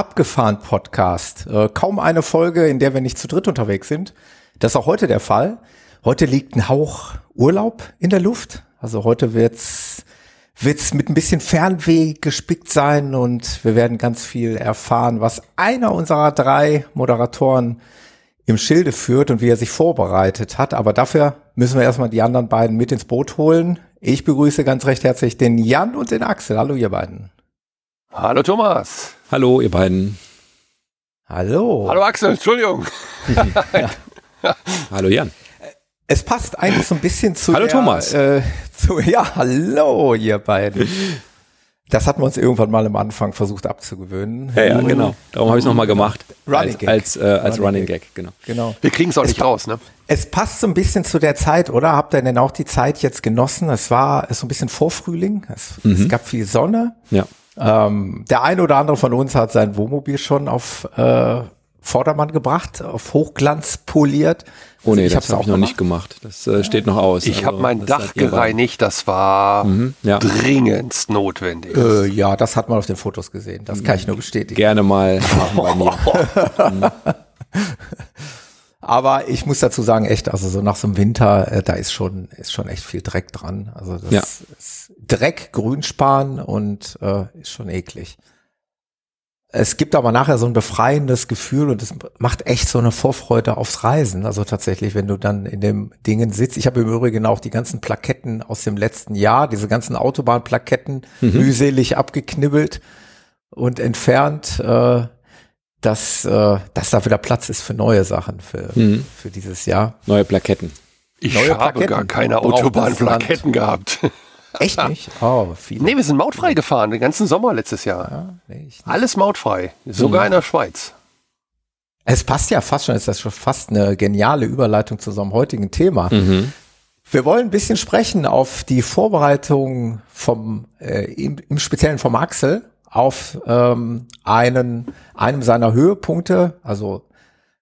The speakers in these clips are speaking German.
Abgefahren Podcast. Äh, kaum eine Folge, in der wir nicht zu dritt unterwegs sind. Das ist auch heute der Fall. Heute liegt ein Hauch Urlaub in der Luft. Also heute wird's wird's mit ein bisschen Fernweh gespickt sein und wir werden ganz viel erfahren, was einer unserer drei Moderatoren im Schilde führt und wie er sich vorbereitet hat. Aber dafür müssen wir erstmal die anderen beiden mit ins Boot holen. Ich begrüße ganz recht herzlich den Jan und den Axel. Hallo, ihr beiden. Hallo Thomas. Hallo, ihr beiden. Hallo. Hallo Axel, Entschuldigung. Hallo Jan. Es passt eigentlich so ein bisschen zu. Hallo der, Thomas. Äh, zu, ja, hallo, ihr beiden. Das hatten wir uns irgendwann mal am Anfang versucht abzugewöhnen. Ja, ja genau. Darum habe ich es nochmal gemacht. Running als, Gag. als, äh, als Running Running, Gag. Gag. genau. Genau. Wir kriegen es auch nicht raus, ne? Es passt so ein bisschen zu der Zeit, oder? Habt ihr denn auch die Zeit jetzt genossen? Es war so ein bisschen Vorfrühling. Es, es gab viel Sonne. Ja. Ähm, der eine oder andere von uns hat sein Wohnmobil schon auf äh, Vordermann gebracht, auf Hochglanz poliert. Oh nee, Also das habe ich noch nicht gemacht. Das äh, steht noch aus. Ich Also, habe mein Dach gereinigt, das war Mhm, ja. dringendst notwendig. Äh, ja, das hat man auf den Fotos gesehen. Das kann ich nur bestätigen. Gerne mal machen bei mir. Aber ich muss dazu sagen, echt, also so nach so einem Winter, äh, da ist schon, ist schon echt viel Dreck dran. Also das Ja. ist Dreck, Grünspan und äh, ist schon eklig. Es gibt aber nachher so ein befreiendes Gefühl und es macht echt so eine Vorfreude aufs Reisen. Also tatsächlich, wenn du dann in dem Dingen sitzt. Ich habe im Übrigen auch die ganzen Plaketten aus dem letzten Jahr, diese ganzen Autobahnplaketten mühselig abgeknibbelt und entfernt, äh, dass, äh, dass da wieder Platz ist für neue Sachen für, Mhm. für dieses Jahr. Neue Plaketten. Ich Neue habe Plaketten gar keine Autobahnplaketten gehabt. Echt nicht? Oh, viele. nee, wir sind mautfrei gefahren, den ganzen Sommer letztes Jahr. Ja, nee. Alles mautfrei, sogar in der Schweiz. Es passt ja fast schon, ist das schon fast eine geniale Überleitung zu unserem heutigen Thema. Mhm. Wir wollen ein bisschen sprechen auf die Vorbereitung vom, äh, im, im Speziellen vom Axel auf ähm, einen, einem seiner Höhepunkte. Also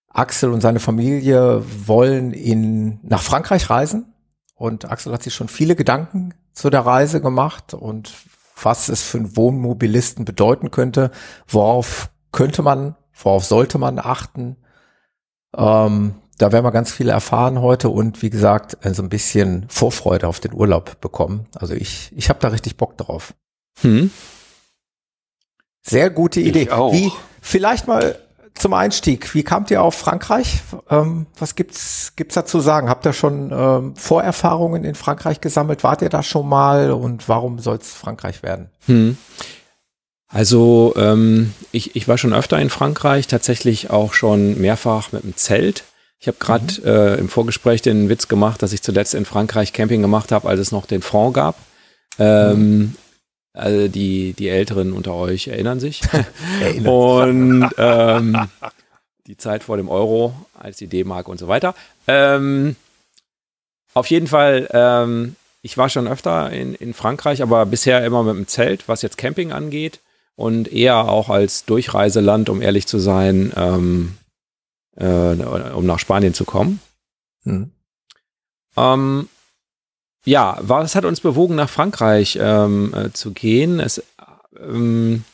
Axel und seine Familie wollen in, nach Frankreich reisen und Axel hat sich schon viele Gedanken zu der Reise gemacht und was es für einen Wohnmobilisten bedeuten könnte, worauf könnte man, worauf sollte man achten. Ähm, da werden wir ganz viel erfahren heute und wie gesagt, äh, so ein bisschen Vorfreude auf den Urlaub bekommen. Also ich, ich habe da richtig Bock drauf. Hm. Sehr gute Idee. auch. Wie, vielleicht mal zum Einstieg, wie kamt ihr auf Frankreich? Ähm, was gibt's, gibt's da zu sagen? Habt ihr schon ähm, Vorerfahrungen in Frankreich gesammelt? Wart ihr da schon mal und warum soll es Frankreich werden? Hm. Also ähm, ich, ich war schon öfter in Frankreich, tatsächlich auch schon mehrfach mit dem Zelt. Ich habe gerade äh, im Vorgespräch den Witz gemacht, dass ich zuletzt in Frankreich Camping gemacht habe, als es noch den Franc gab. Ähm, also die, die Älteren unter euch erinnern sich. Und ähm, die Zeit vor dem Euro als die D-Mark und so weiter. Ähm, auf jeden Fall, ähm, ich war schon öfter in, in Frankreich, aber bisher immer mit dem Zelt, was jetzt Camping angeht und eher auch als Durchreiseland, um ehrlich zu sein, ähm, äh, um nach Spanien zu kommen. Hm. Ja, was hat uns bewogen, nach Frankreich ähm, äh, zu gehen? Es, ähm,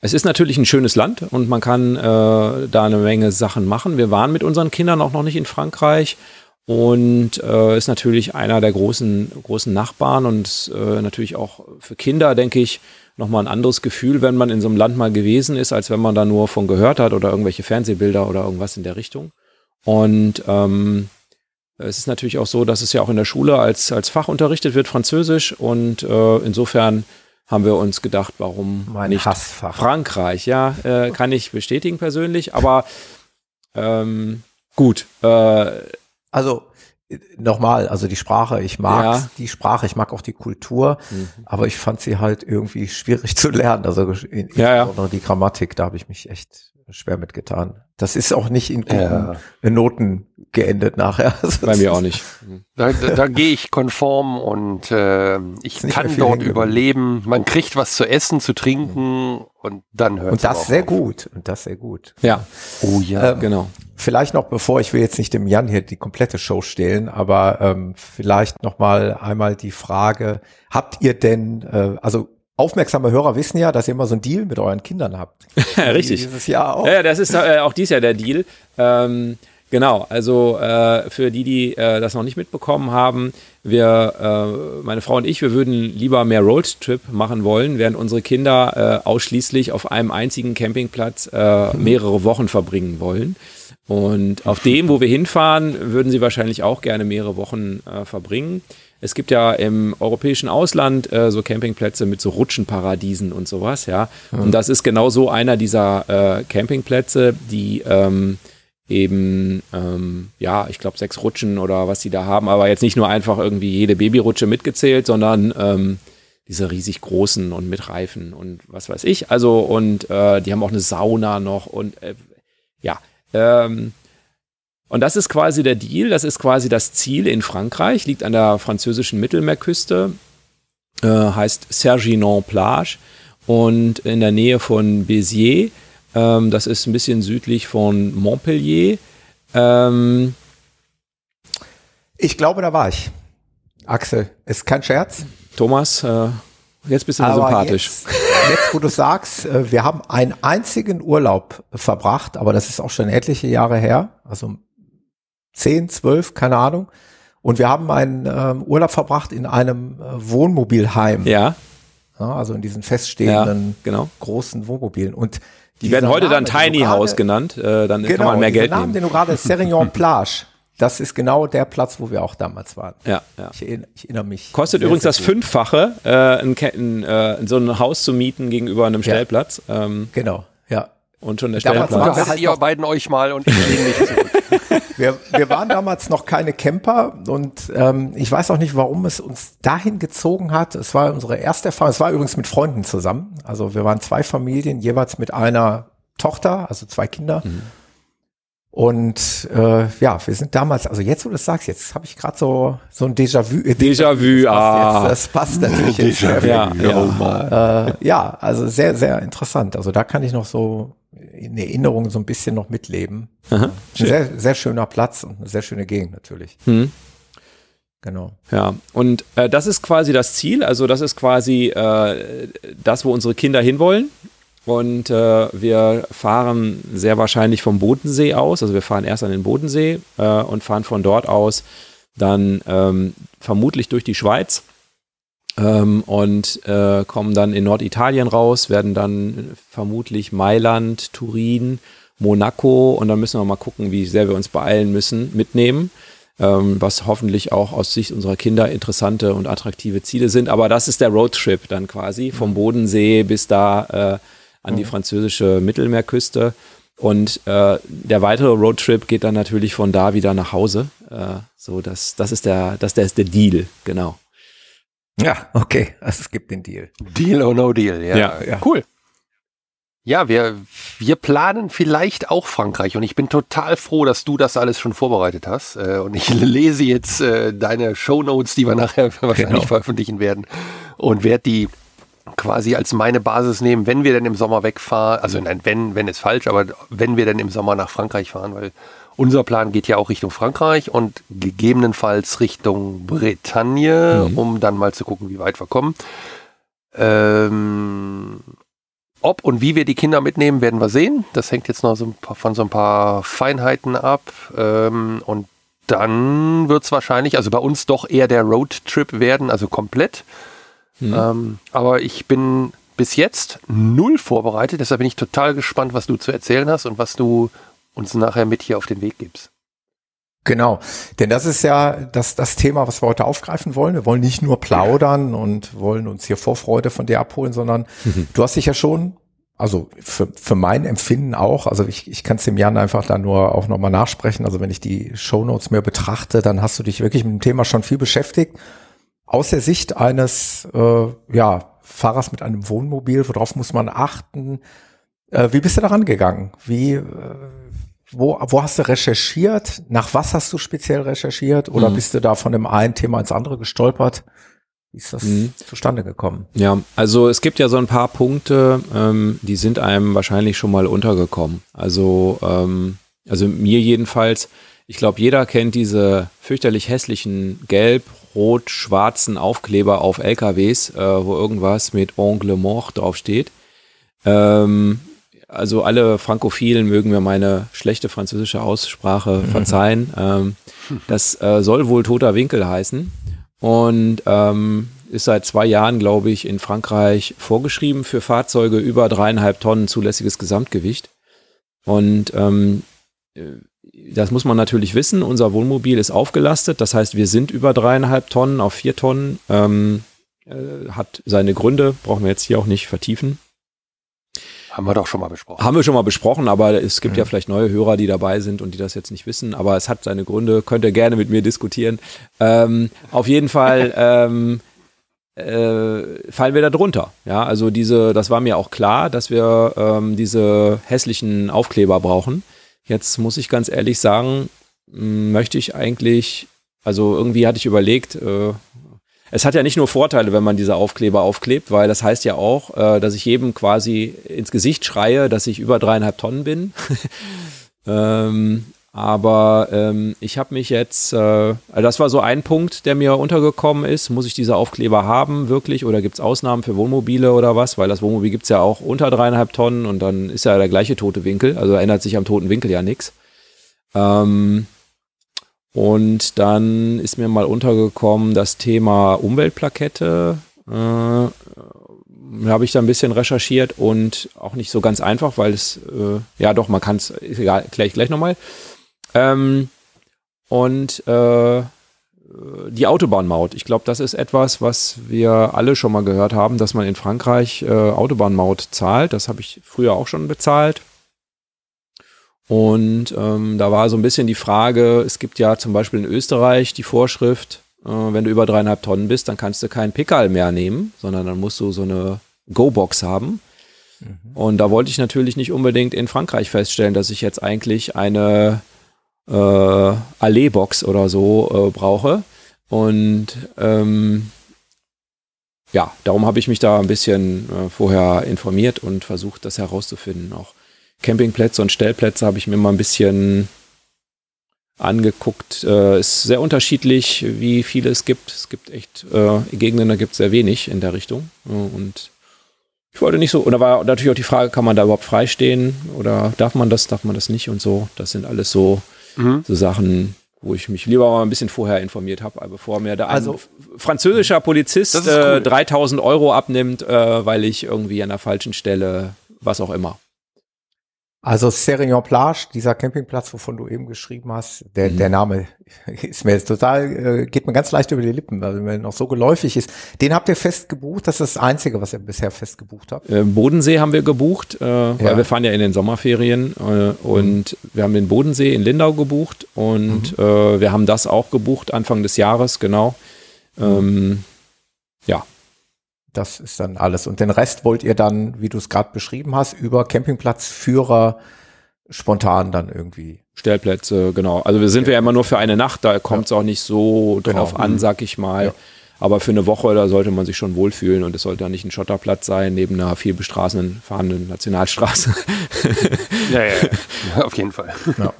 es ist natürlich ein schönes Land und man kann äh, da eine Menge Sachen machen. Wir waren mit unseren Kindern auch noch nicht in Frankreich und äh, ist natürlich einer der großen, großen Nachbarn und äh, natürlich auch für Kinder, denke ich, nochmal ein anderes Gefühl, wenn man in so einem Land mal gewesen ist, als wenn man da nur von gehört hat oder irgendwelche Fernsehbilder oder irgendwas in der Richtung. Und ähm, es ist natürlich auch so, dass es ja auch in der Schule als, als Fach unterrichtet wird, Französisch. Und äh, insofern haben wir uns gedacht, warum Mein nicht Hassfach. Frankreich? Ja, äh, kann ich bestätigen persönlich, aber ähm, gut. Äh, Also nochmal, also die Sprache, ich mag Ja. die Sprache, ich mag auch die Kultur, Mhm. aber ich fand sie halt irgendwie schwierig zu lernen. Also in, Ja, ja. insbesondere die Grammatik, da habe ich mich echt schwer mitgetan. Das ist auch nicht in guten Ja. Noten geendet nachher. Bei mir auch nicht. Da, da, da gehe ich konform und äh, ich kann viel dort überleben. Man kriegt was zu essen, zu trinken und dann hört Und das sehr gut. Und das sehr gut. Ja, Oh ja. Ähm, genau. Vielleicht noch, bevor ich will jetzt nicht dem Jan hier die komplette Show stehlen, aber ähm, vielleicht noch mal einmal die Frage: Habt ihr denn, äh, also aufmerksame Hörer wissen ja, dass ihr immer so einen Deal mit euren Kindern habt. Richtig. Dieses Jahr auch. Ja, das ist äh, auch dies Jahr der Deal. Ähm, genau, also äh, für die, die äh, das noch nicht mitbekommen haben, wir, äh, meine Frau und ich, wir würden lieber mehr Roadtrip machen wollen, während unsere Kinder äh, ausschließlich auf einem einzigen Campingplatz äh, mehrere Wochen verbringen wollen. Und auf dem, wo wir hinfahren, würden sie wahrscheinlich auch gerne mehrere Wochen verbringen. Es gibt ja im europäischen Ausland äh, so Campingplätze mit so Rutschenparadiesen und sowas, ja. Und das ist genau so einer dieser äh, Campingplätze, die ähm, eben, ähm, ja, ich glaube, sechs Rutschen oder was die da haben, aber jetzt nicht nur einfach irgendwie jede Babyrutsche mitgezählt, sondern ähm, diese riesig großen und mit Reifen und was weiß ich. Also, und äh, die haben auch eine Sauna noch und äh, ja, ähm, und das ist quasi der Deal, das ist quasi das Ziel in Frankreich, liegt an der französischen Mittelmeerküste, äh, heißt Serginon-Plage und in der Nähe von Béziers, ähm, das ist ein bisschen südlich von Montpellier. Ähm, Ich glaube, da war ich. Axel, ist kein Scherz. Thomas, äh, jetzt bist du mir sympathisch. Jetzt, jetzt, wo du sagst, äh, wir haben einen einzigen Urlaub verbracht, aber das ist auch schon etliche Jahre her, also zehn, zwölf, keine Ahnung. Und wir haben einen ähm, Urlaub verbracht in einem äh, Wohnmobilheim, Ja, ja, also in diesen ja, feststehenden genau. großen Wohnmobilen. Und Die werden heute dann Tiny House House genannt, äh, dann Genau, kann man mehr dieser Geld Namen, nehmen. den du gerade Serignon Plage, das ist genau der Platz, wo wir auch damals waren. Ja, ja. Ich, ich erinnere mich. Kostet sehr, übrigens sehr das. Fünffache, äh, ein, ein, äh, so ein Haus zu mieten gegenüber einem Stellplatz. Ähm, Genau, ja. und schon der Damals Stellplatz. war- Unterhaltet halt ihr noch- beiden euch mal und ich mich zurück. Wir, wir waren damals noch keine Camper und ähm, ich weiß auch nicht, warum es uns dahin gezogen hat. Es war unsere erste Erfahrung. Es war übrigens mit Freunden zusammen. Also wir waren zwei Familien, jeweils mit einer Tochter, also zwei Kinder. Und äh, ja, wir sind damals, also jetzt, wo du das sagst, jetzt habe ich gerade so so ein Déjà-vu. äh, Déjà-vu, das passt ah. jetzt, Das passt natürlich jetzt. Déjà-vu. Ja, ja. Äh, ja, also sehr, sehr interessant. Also da kann ich noch so in Erinnerung so ein bisschen noch mitleben. Aha, Ein sehr, sehr schöner Platz und eine sehr schöne Gegend natürlich. Hm. Genau. Ja, und äh, das ist quasi das Ziel, also das ist quasi äh, das, wo unsere Kinder hinwollen. Und äh, wir fahren sehr wahrscheinlich vom Bodensee aus, also wir fahren erst an den Bodensee äh, und fahren von dort aus dann ähm, vermutlich durch die Schweiz ähm, und äh, kommen dann in Norditalien raus, werden dann vermutlich Mailand, Turin, Monaco und dann müssen wir mal gucken, wie sehr wir uns beeilen müssen, mitnehmen ähm, was hoffentlich auch aus Sicht unserer Kinder interessante und attraktive Ziele sind. Aber das ist der Roadtrip dann quasi vom Bodensee bis da äh, an die französische Mittelmeerküste. Und äh, der weitere Roadtrip geht dann natürlich von da wieder nach Hause. Äh, so, das, das ist der, das, das ist der Deal, genau. Ja, okay. Also es gibt den Deal. Deal or no deal, ja. Ja, ja. Cool. Ja, wir, wir planen vielleicht auch Frankreich und ich bin total froh, dass du das alles schon vorbereitet hast. Äh, und ich lese jetzt äh, deine Shownotes, die wir nachher wahrscheinlich Genau. veröffentlichen werden und werde die quasi als meine Basis nehmen, wenn wir denn im Sommer wegfahren. Also nein, wenn, wenn ist falsch, aber wenn wir dann im Sommer nach Frankreich fahren, weil unser Plan geht ja auch Richtung Frankreich und gegebenenfalls Richtung Bretagne, um dann mal zu gucken, wie weit wir kommen. Ähm, ob und wie wir die Kinder mitnehmen, werden wir sehen. Das hängt jetzt noch so ein paar, von so ein paar Feinheiten ab. Ähm, und dann wird es wahrscheinlich, also bei uns doch eher der Roadtrip werden, also komplett. Ähm, aber ich bin bis jetzt null vorbereitet, deshalb bin ich total gespannt, was du zu erzählen hast und was du uns nachher mit hier auf den Weg gibst. Genau. Denn das ist ja das, das Thema, was wir heute aufgreifen wollen. Wir wollen nicht nur plaudern und wollen uns hier Vorfreude von dir abholen, sondern du hast dich ja schon, also für, für mein Empfinden auch, also ich, ich kann es dem Jan einfach da nur auch nochmal nachsprechen. Also wenn ich die Shownotes mir betrachte, dann hast du dich wirklich mit dem Thema schon viel beschäftigt. Aus der Sicht eines äh, ja, Fahrers mit einem Wohnmobil, worauf muss man achten? Äh, wie bist du daran gegangen? Wie, äh, wo, wo hast du recherchiert? Nach was hast du speziell recherchiert? Oder mhm. bist du da von dem einen Thema ins andere gestolpert? Wie ist das mhm. zustande gekommen? Ja, also es gibt ja so ein paar Punkte, ähm, die sind einem wahrscheinlich schon mal untergekommen. Also, ähm, also mir jedenfalls, ich glaube, jeder kennt diese fürchterlich hässlichen gelb, rot, schwarzen Aufkleber auf LKWs, äh, wo irgendwas mit Ongle Mort draufsteht. Ähm, also alle Frankophilen mögen mir meine schlechte französische Aussprache verzeihen. Ähm, das äh, soll wohl toter Winkel heißen und ähm, ist seit zwei Jahren, glaube ich, in Frankreich vorgeschrieben für Fahrzeuge über dreieinhalb Tonnen zulässiges Gesamtgewicht. Und ähm, äh, das muss man natürlich wissen. Unser Wohnmobil ist aufgelastet. Das heißt, wir sind über dreieinhalb Tonnen auf vier Tonnen. Ähm, äh, hat seine Gründe, brauchen wir jetzt hier auch nicht vertiefen. Haben wir doch schon mal besprochen. Haben wir schon mal besprochen, aber es gibt mhm. ja vielleicht neue Hörer, die dabei sind und die das jetzt nicht wissen. Aber es hat seine Gründe, könnt ihr gerne mit mir diskutieren. Ähm, auf jeden Fall ähm, äh, fallen wir da drunter. Ja, also diese, das war mir auch klar, dass wir ähm, diese hässlichen Aufkleber brauchen. Jetzt muss ich ganz ehrlich sagen, möchte ich eigentlich, also irgendwie hatte ich überlegt, äh, es hat ja nicht nur Vorteile, wenn man diese Aufkleber aufklebt, weil das heißt ja auch, äh, dass ich jedem quasi ins Gesicht schreie, dass ich über dreieinhalb Tonnen bin. ähm, aber ähm, ich habe mich jetzt, äh, also das war so ein Punkt, der mir untergekommen ist. Muss ich diese Aufkleber haben, wirklich? Oder gibt es Ausnahmen für Wohnmobile oder was? Weil das Wohnmobil gibt es ja auch unter dreieinhalb Tonnen und dann ist ja der gleiche tote Winkel. Also ändert sich am toten Winkel ja nichts. Ähm, und dann ist mir mal untergekommen das Thema Umweltplakette. Äh, habe ich da ein bisschen recherchiert und auch nicht so ganz einfach, weil es, äh, ja doch, man kann es, egal, gleich, gleich nochmal. Ähm, und äh, die Autobahnmaut. Ich glaube, das ist etwas, was wir alle schon mal gehört haben, dass man in Frankreich äh, Autobahnmaut zahlt. Das habe ich früher auch schon bezahlt. Und ähm, da war so ein bisschen die Frage, es gibt ja zum Beispiel in Österreich die Vorschrift, äh, wenn du über dreieinhalb Tonnen bist, dann kannst du keinen Pickerl mehr nehmen, sondern dann musst du so eine Go-Box haben. Mhm. Und da wollte ich natürlich nicht unbedingt in Frankreich feststellen, dass ich jetzt eigentlich eine äh, Allee-Box oder so äh, brauche. Und ähm, ja, darum habe ich mich da ein bisschen äh, vorher informiert und versucht, das herauszufinden auch. Campingplätze und Stellplätze habe ich mir mal ein bisschen angeguckt. Äh, ist sehr unterschiedlich, wie viele es gibt. Es gibt echt äh, Gegenden, da gibt es sehr wenig in der Richtung. Und ich wollte nicht so, oder war natürlich auch die Frage, kann man da überhaupt freistehen oder darf man das, darf man das nicht und so. Das sind alles so, mhm. so Sachen, wo ich mich lieber mal ein bisschen vorher informiert habe, bevor mir da also, ein französischer Polizist äh, 3000 Euro abnimmt, äh, weil ich irgendwie an der falschen Stelle, was auch immer. Also Serignon Plage, dieser Campingplatz, wovon du eben geschrieben hast, der, mhm. der Name ist mir jetzt total, äh, geht mir ganz leicht über die Lippen, weil mir noch so geläufig ist. Den habt ihr fest gebucht, das ist das Einzige, was ihr bisher fest gebucht habt. Äh, Bodensee haben wir gebucht, äh, weil ja. wir fahren ja in den Sommerferien äh, und mhm. wir haben den Bodensee in Lindau gebucht und mhm. Wir haben das auch gebucht Anfang des Jahres, genau. Mhm. Ähm, ja, das ist dann alles. Und den Rest wollt ihr dann, wie du es gerade beschrieben hast, über Campingplatzführer spontan dann irgendwie. Stellplätze, genau. Also wir sind ja immer nur für eine Nacht, da kommt es ja. auch nicht so genau. drauf an, mhm. sag ich mal. Ja. Aber für eine Woche, da sollte man sich schon wohlfühlen und es sollte ja nicht ein Schotterplatz sein, neben einer viel bestraßenden, fahrenden Nationalstraße. ja, ja, ja, auf jeden Fall. Ja.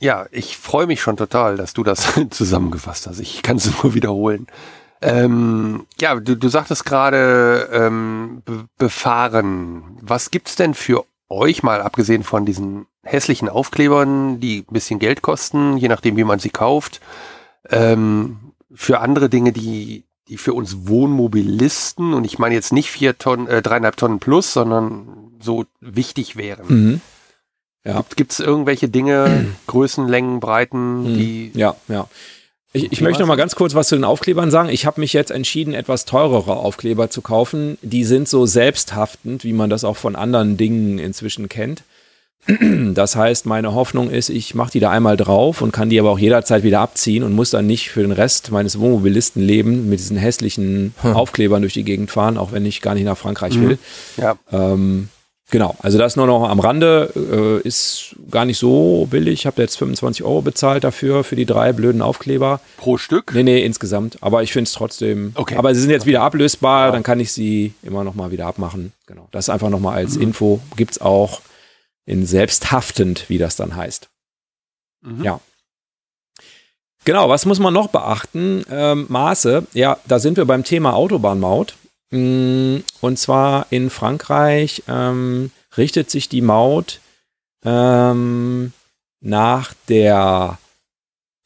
Ja, ich freue mich schon total, dass du das zusammengefasst hast. Ich kann es nur wiederholen. Ähm, ja, du, du sagtest gerade ähm, be befahren. Was gibt's denn für euch mal, abgesehen von diesen hässlichen Aufklebern, die ein bisschen Geld kosten, je nachdem, wie man sie kauft, ähm, für andere Dinge, die, die für uns Wohnmobilisten, und ich meine jetzt nicht vier Tonnen, äh, dreieinhalb Tonnen plus, sondern so wichtig wären. Mhm. Ja. Gibt es irgendwelche Dinge, Größen, Längen, Breiten, mhm. die. Ja, ja. Ich, ich möchte noch mal ganz kurz was zu den Aufklebern sagen. Ich habe mich jetzt entschieden, etwas teurere Aufkleber zu kaufen. Die sind so selbsthaftend, wie man das auch von anderen Dingen inzwischen kennt. Das heißt, meine Hoffnung ist, ich mache die da einmal drauf und kann die aber auch jederzeit wieder abziehen und muss dann nicht für den Rest meines Wohnmobilistenlebens mit diesen hässlichen hm. Aufklebern durch die Gegend fahren, auch wenn ich gar nicht nach Frankreich will. Ja. Ähm, Genau, also das nur noch am Rande, äh, ist gar nicht so billig. Ich habe jetzt 25 Euro bezahlt dafür, für die drei blöden Aufkleber. Pro Stück? Nee, nee, insgesamt. Aber ich finde es trotzdem. Okay. Aber sie sind jetzt wieder ablösbar, dann kann ich sie immer noch mal wieder abmachen. Genau. Das einfach noch mal als Info. Gibt's auch in selbsthaftend, wie das dann heißt. Mhm. Ja. Genau, was muss man noch beachten? Ähm, Maße, ja, da sind wir beim Thema Autobahnmaut. Mm, Und zwar in Frankreich ähm, richtet sich die Maut ähm, nach der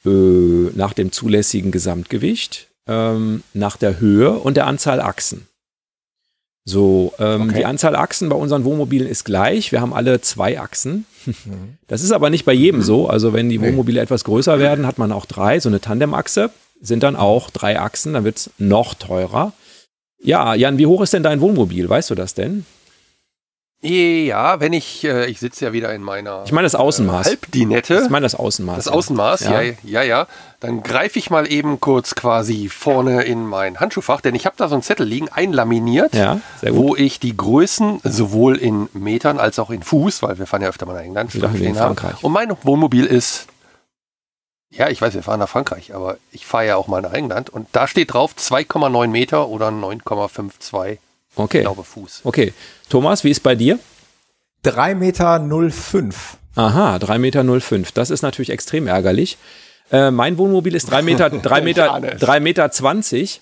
äh, nach dem zulässigen Gesamtgewicht, ähm, nach der Höhe und der Anzahl Achsen. So, ähm, Okay. die Anzahl Achsen bei unseren Wohnmobilen ist gleich. Wir haben alle zwei Achsen. Mhm. Das ist aber nicht bei jedem so. Also wenn die. Wohnmobile etwas größer werden, hat man auch drei. So eine Tandemachse sind dann auch drei Achsen. Dann wird's noch teurer. Ja, Jan, wie hoch ist denn dein Wohnmobil? Weißt du das denn? Ja, wenn ich, äh, ich sitze ja wieder in meiner Ich meine das Außenmaß. Halbdinette. Ich meine das Außenmaß. Das Außenmaß, ja, Ja. ja, ja. Dann greife ich mal eben kurz quasi vorne in mein Handschuhfach, denn ich habe da so einen Zettel liegen, einlaminiert, Ja, wo ich die Größen sowohl in Metern als auch in Fuß, weil wir fahren ja öfter mal nach England, stehen haben. Und mein Wohnmobil ist, ja, ich weiß, wir fahren nach Frankreich, aber ich fahre ja auch mal nach England und da steht drauf 2,9 Meter oder 9,52, Okay. ich glaube, Fuß. Okay. Thomas, wie ist bei dir? 3,05 Meter. Aha, 3,05 Meter. Das ist natürlich extrem ärgerlich. Äh, mein Wohnmobil ist 3 Meter, 3 Ich Meter, ahne es. 3 Meter 20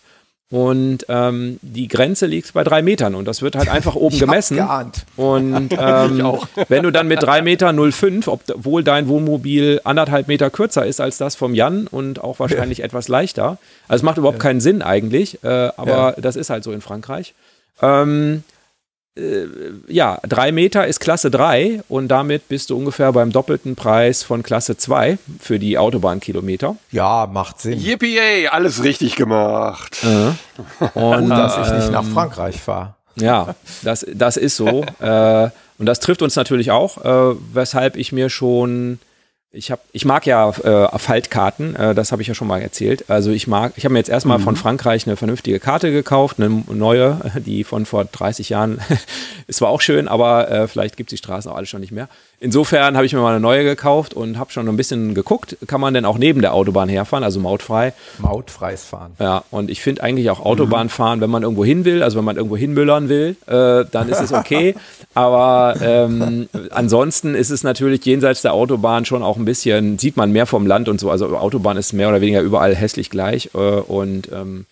und ähm, die Grenze liegt bei 3 Metern und das wird halt einfach oben Ich gemessen. geahnt. Und ähm, wenn du dann mit 3,05 Meter, obwohl dein Wohnmobil anderthalb Meter kürzer ist als das vom Jan und auch wahrscheinlich etwas leichter, also es macht überhaupt keinen Sinn eigentlich, äh, aber das ist halt so in Frankreich. Ähm, äh, ja, drei Meter ist Klasse 3 und damit bist du ungefähr beim doppelten Preis von Klasse 2 für die Autobahnkilometer. Ja, macht Sinn. Yippie, alles richtig gemacht. Und dass ich nicht nach ähm, Frankreich fahre. Ja, das, das ist so. äh, und das trifft uns natürlich auch, äh, weshalb ich mir schon, ich habe, ich mag ja äh, Faltkarten, äh, das habe ich ja schon mal erzählt. Also ich mag, ich habe mir jetzt erstmal von Frankreich eine vernünftige Karte gekauft, eine neue, die von vor 30 Jahren ist zwar auch schön, aber äh, vielleicht gibt es die Straßen auch alle schon nicht mehr. Insofern habe ich mir mal eine neue gekauft und habe schon ein bisschen geguckt, kann man denn auch neben der Autobahn herfahren, also mautfrei. Mautfreies Fahren. Ja, und ich finde eigentlich auch Autobahn fahren, wenn man irgendwo hin will, also wenn man irgendwo hinmüllern will, äh, dann ist es okay. Aber ähm, ansonsten ist es natürlich jenseits der Autobahn schon auch ein bisschen, sieht man mehr vom Land und so. Also Autobahn ist mehr oder weniger überall hässlich gleich. Äh, und ähm,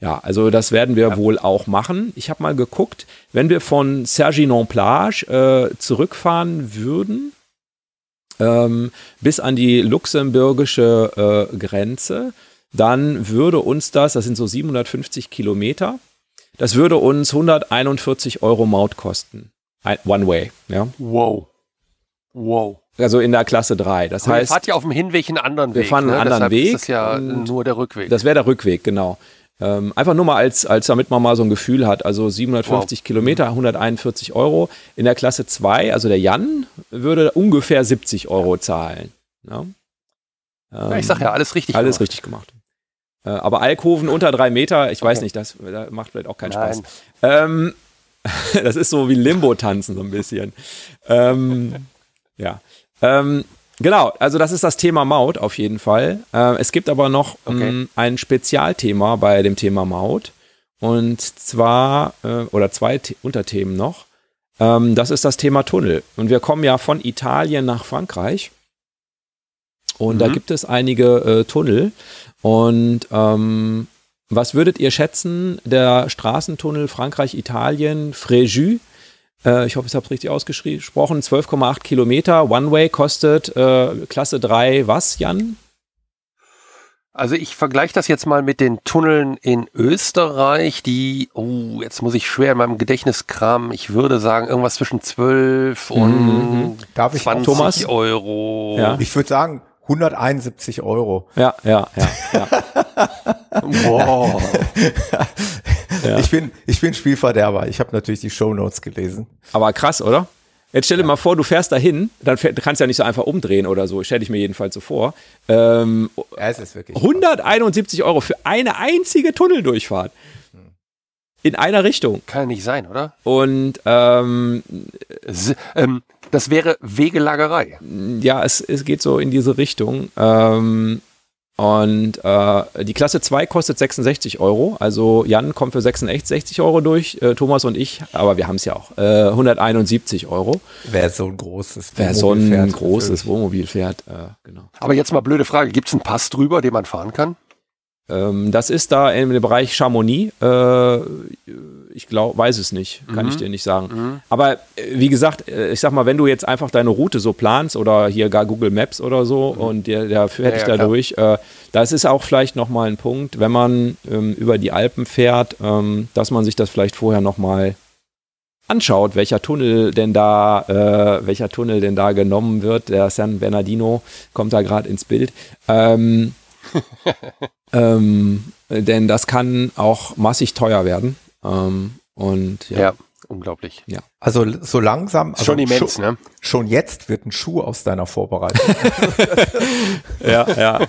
ja, also das werden wir wohl auch machen. Ich habe mal geguckt, wenn wir von Serginon-Plage äh, zurückfahren würden, ähm, bis an die luxemburgische äh, Grenze, dann würde uns das, das sind so 750 Kilometer, das würde uns 141 Euro Maut kosten. One Way, ja. Wow. Wow. Also in der Klasse 3. Das Aber ihr heißt, fahrt ja auf dem Hinweg einen anderen Wir Weg. fahren einen ne? anderen Deshalb Weg Ist das ja nur der Rückweg. das wäre der Rückweg, genau. Ähm, einfach nur mal als, als damit man mal so ein Gefühl hat. Also 750 Kilometer, 141 Euro. In der Klasse 2, also der Jan, würde ungefähr 70 Euro zahlen. Ja? ja, ich sag ja, alles richtig. Alles gemacht. richtig gemacht. Äh, aber Alkoven unter drei Meter, ich weiß Okay. nicht, das, das macht vielleicht auch keinen Nein. Spaß. Ähm, das ist so wie Limbo-Tanzen so ein bisschen. ähm, ja. Ähm, genau, also das ist das Thema Maut auf jeden Fall. Äh, es gibt aber noch Okay. ähm, ein Spezialthema bei dem Thema Maut. Und zwar, äh, oder zwei The Unterthemen noch. Ähm, das ist das Thema Tunnel. Und wir kommen ja von Italien nach Frankreich. Und da Mhm. gibt es einige äh, Tunnel. Und ähm, was würdet ihr schätzen, der Straßentunnel Frankreich-Italien, Fréjus, äh, ich hoffe, ich habe es richtig ausgesprochen, 12,8 Kilometer, One-Way kostet äh, Klasse 3 was, Jan? Also ich vergleiche das jetzt mal mit den Tunneln in Österreich, die, oh, jetzt muss ich schwer in meinem Gedächtnis kramen. Ich würde sagen, irgendwas zwischen 12 Mhm. und Darf ich 20 Thomas? Euro. Ja. Ich würde sagen 171 Euro. Ja, ja, ja, ja. Wow. Ja. Ich bin, ich bin Spielverderber. Ich habe natürlich die Shownotes gelesen. Aber krass, oder? Jetzt stell dir mal vor, du fährst dahin, dann fähr, du kannst ja nicht so einfach umdrehen oder so, stell ich mir jedenfalls so vor. Ähm, Ja, es ist wirklich. 171 Euro für eine einzige Tunneldurchfahrt. in einer Richtung. Kann ja nicht sein, oder? Und ähm, S ähm, das wäre Wegelagerei. ja, es, es geht so in diese Richtung. Ähm, und äh, die Klasse 2 kostet 66 Euro. Also Jan kommt für 66 Euro durch, äh, Thomas und ich, aber wir haben es ja auch. Äh, 171 Euro. Wer so ein großes Wer so ein Wohnmobil fährt, großes natürlich. Wohnmobil fährt, äh, genau. Aber jetzt mal blöde Frage. Gibt es einen Pass drüber, den man fahren kann? Ähm, das ist da im Bereich Chamonix. Ich glaube, weiß es nicht, kann Mhm. ich dir nicht sagen. Aber äh, wie gesagt, äh, ich sag mal, wenn du jetzt einfach deine Route so planst oder hier gar Google Maps oder so und der, der fährt Mhm. Ja, dich ja, da klar. durch, äh, das ist auch vielleicht nochmal ein Punkt, wenn man ähm, über die Alpen fährt, ähm, dass man sich das vielleicht vorher nochmal anschaut, welcher Tunnel denn da, äh, welcher Tunnel denn da genommen wird. Der San Bernardino kommt da gerade ins Bild. Ähm, ähm, denn das kann auch massig teuer werden. Ähm, und ja, Ja, unglaublich. Also so langsam, also Schon immens, schon, ne? schon jetzt wird ein Schuh aus deiner Vorbereitung. ja, ja.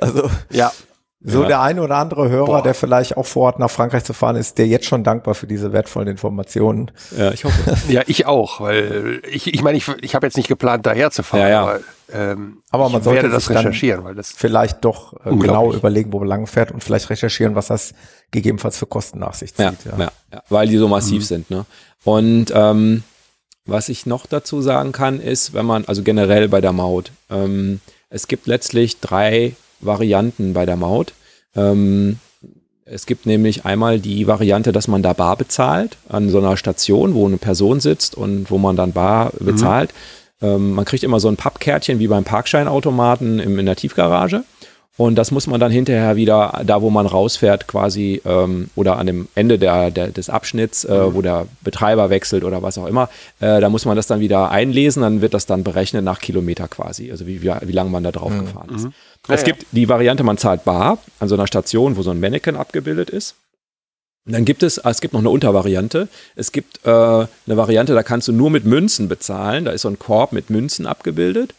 Also Ja. so Ja. der eine oder andere Hörer, Boah. der vielleicht auch vorhat, nach Frankreich zu fahren, ist der jetzt schon dankbar für diese wertvollen Informationen. ja, ich hoffe. Ja, ich auch, weil ich, ich meine, ich, ich habe jetzt nicht geplant, daher zu fahren, Ja, ja. Aber, ähm, Aber man ich sollte werde das recherchieren, weil das Vielleicht doch äh, genau überlegen, wo man lang fährt und vielleicht recherchieren, was das gegebenenfalls für Kosten nach sich Ja, zieht. ja. Ja, weil die so massiv sind. Ne? Und ähm, was ich noch dazu sagen kann, ist, wenn man, also generell bei der Maut, ähm, es gibt letztlich drei Varianten bei der Maut. Ähm, es gibt nämlich einmal die Variante, dass man da bar bezahlt an so einer Station, wo eine Person sitzt und wo man dann bar bezahlt. Ähm, man kriegt immer so ein Pappkärtchen wie beim Parkscheinautomaten im, in der Tiefgarage. Und das muss man dann hinterher wieder, da wo man rausfährt, quasi, ähm, oder an dem Ende der, der, des Abschnitts, äh, wo der Betreiber wechselt oder was auch immer, äh, da muss man das dann wieder einlesen, dann wird das dann berechnet nach Kilometer quasi, also wie, wie, wie lange man da drauf gefahren ist. Ja, es ja. gibt die Variante, man zahlt bar an so einer Station, wo so ein Mannequin abgebildet ist. Und dann gibt es, es gibt noch eine Untervariante. Es gibt äh, eine Variante, da kannst du nur mit Münzen bezahlen. Da ist so ein Korb mit Münzen abgebildet.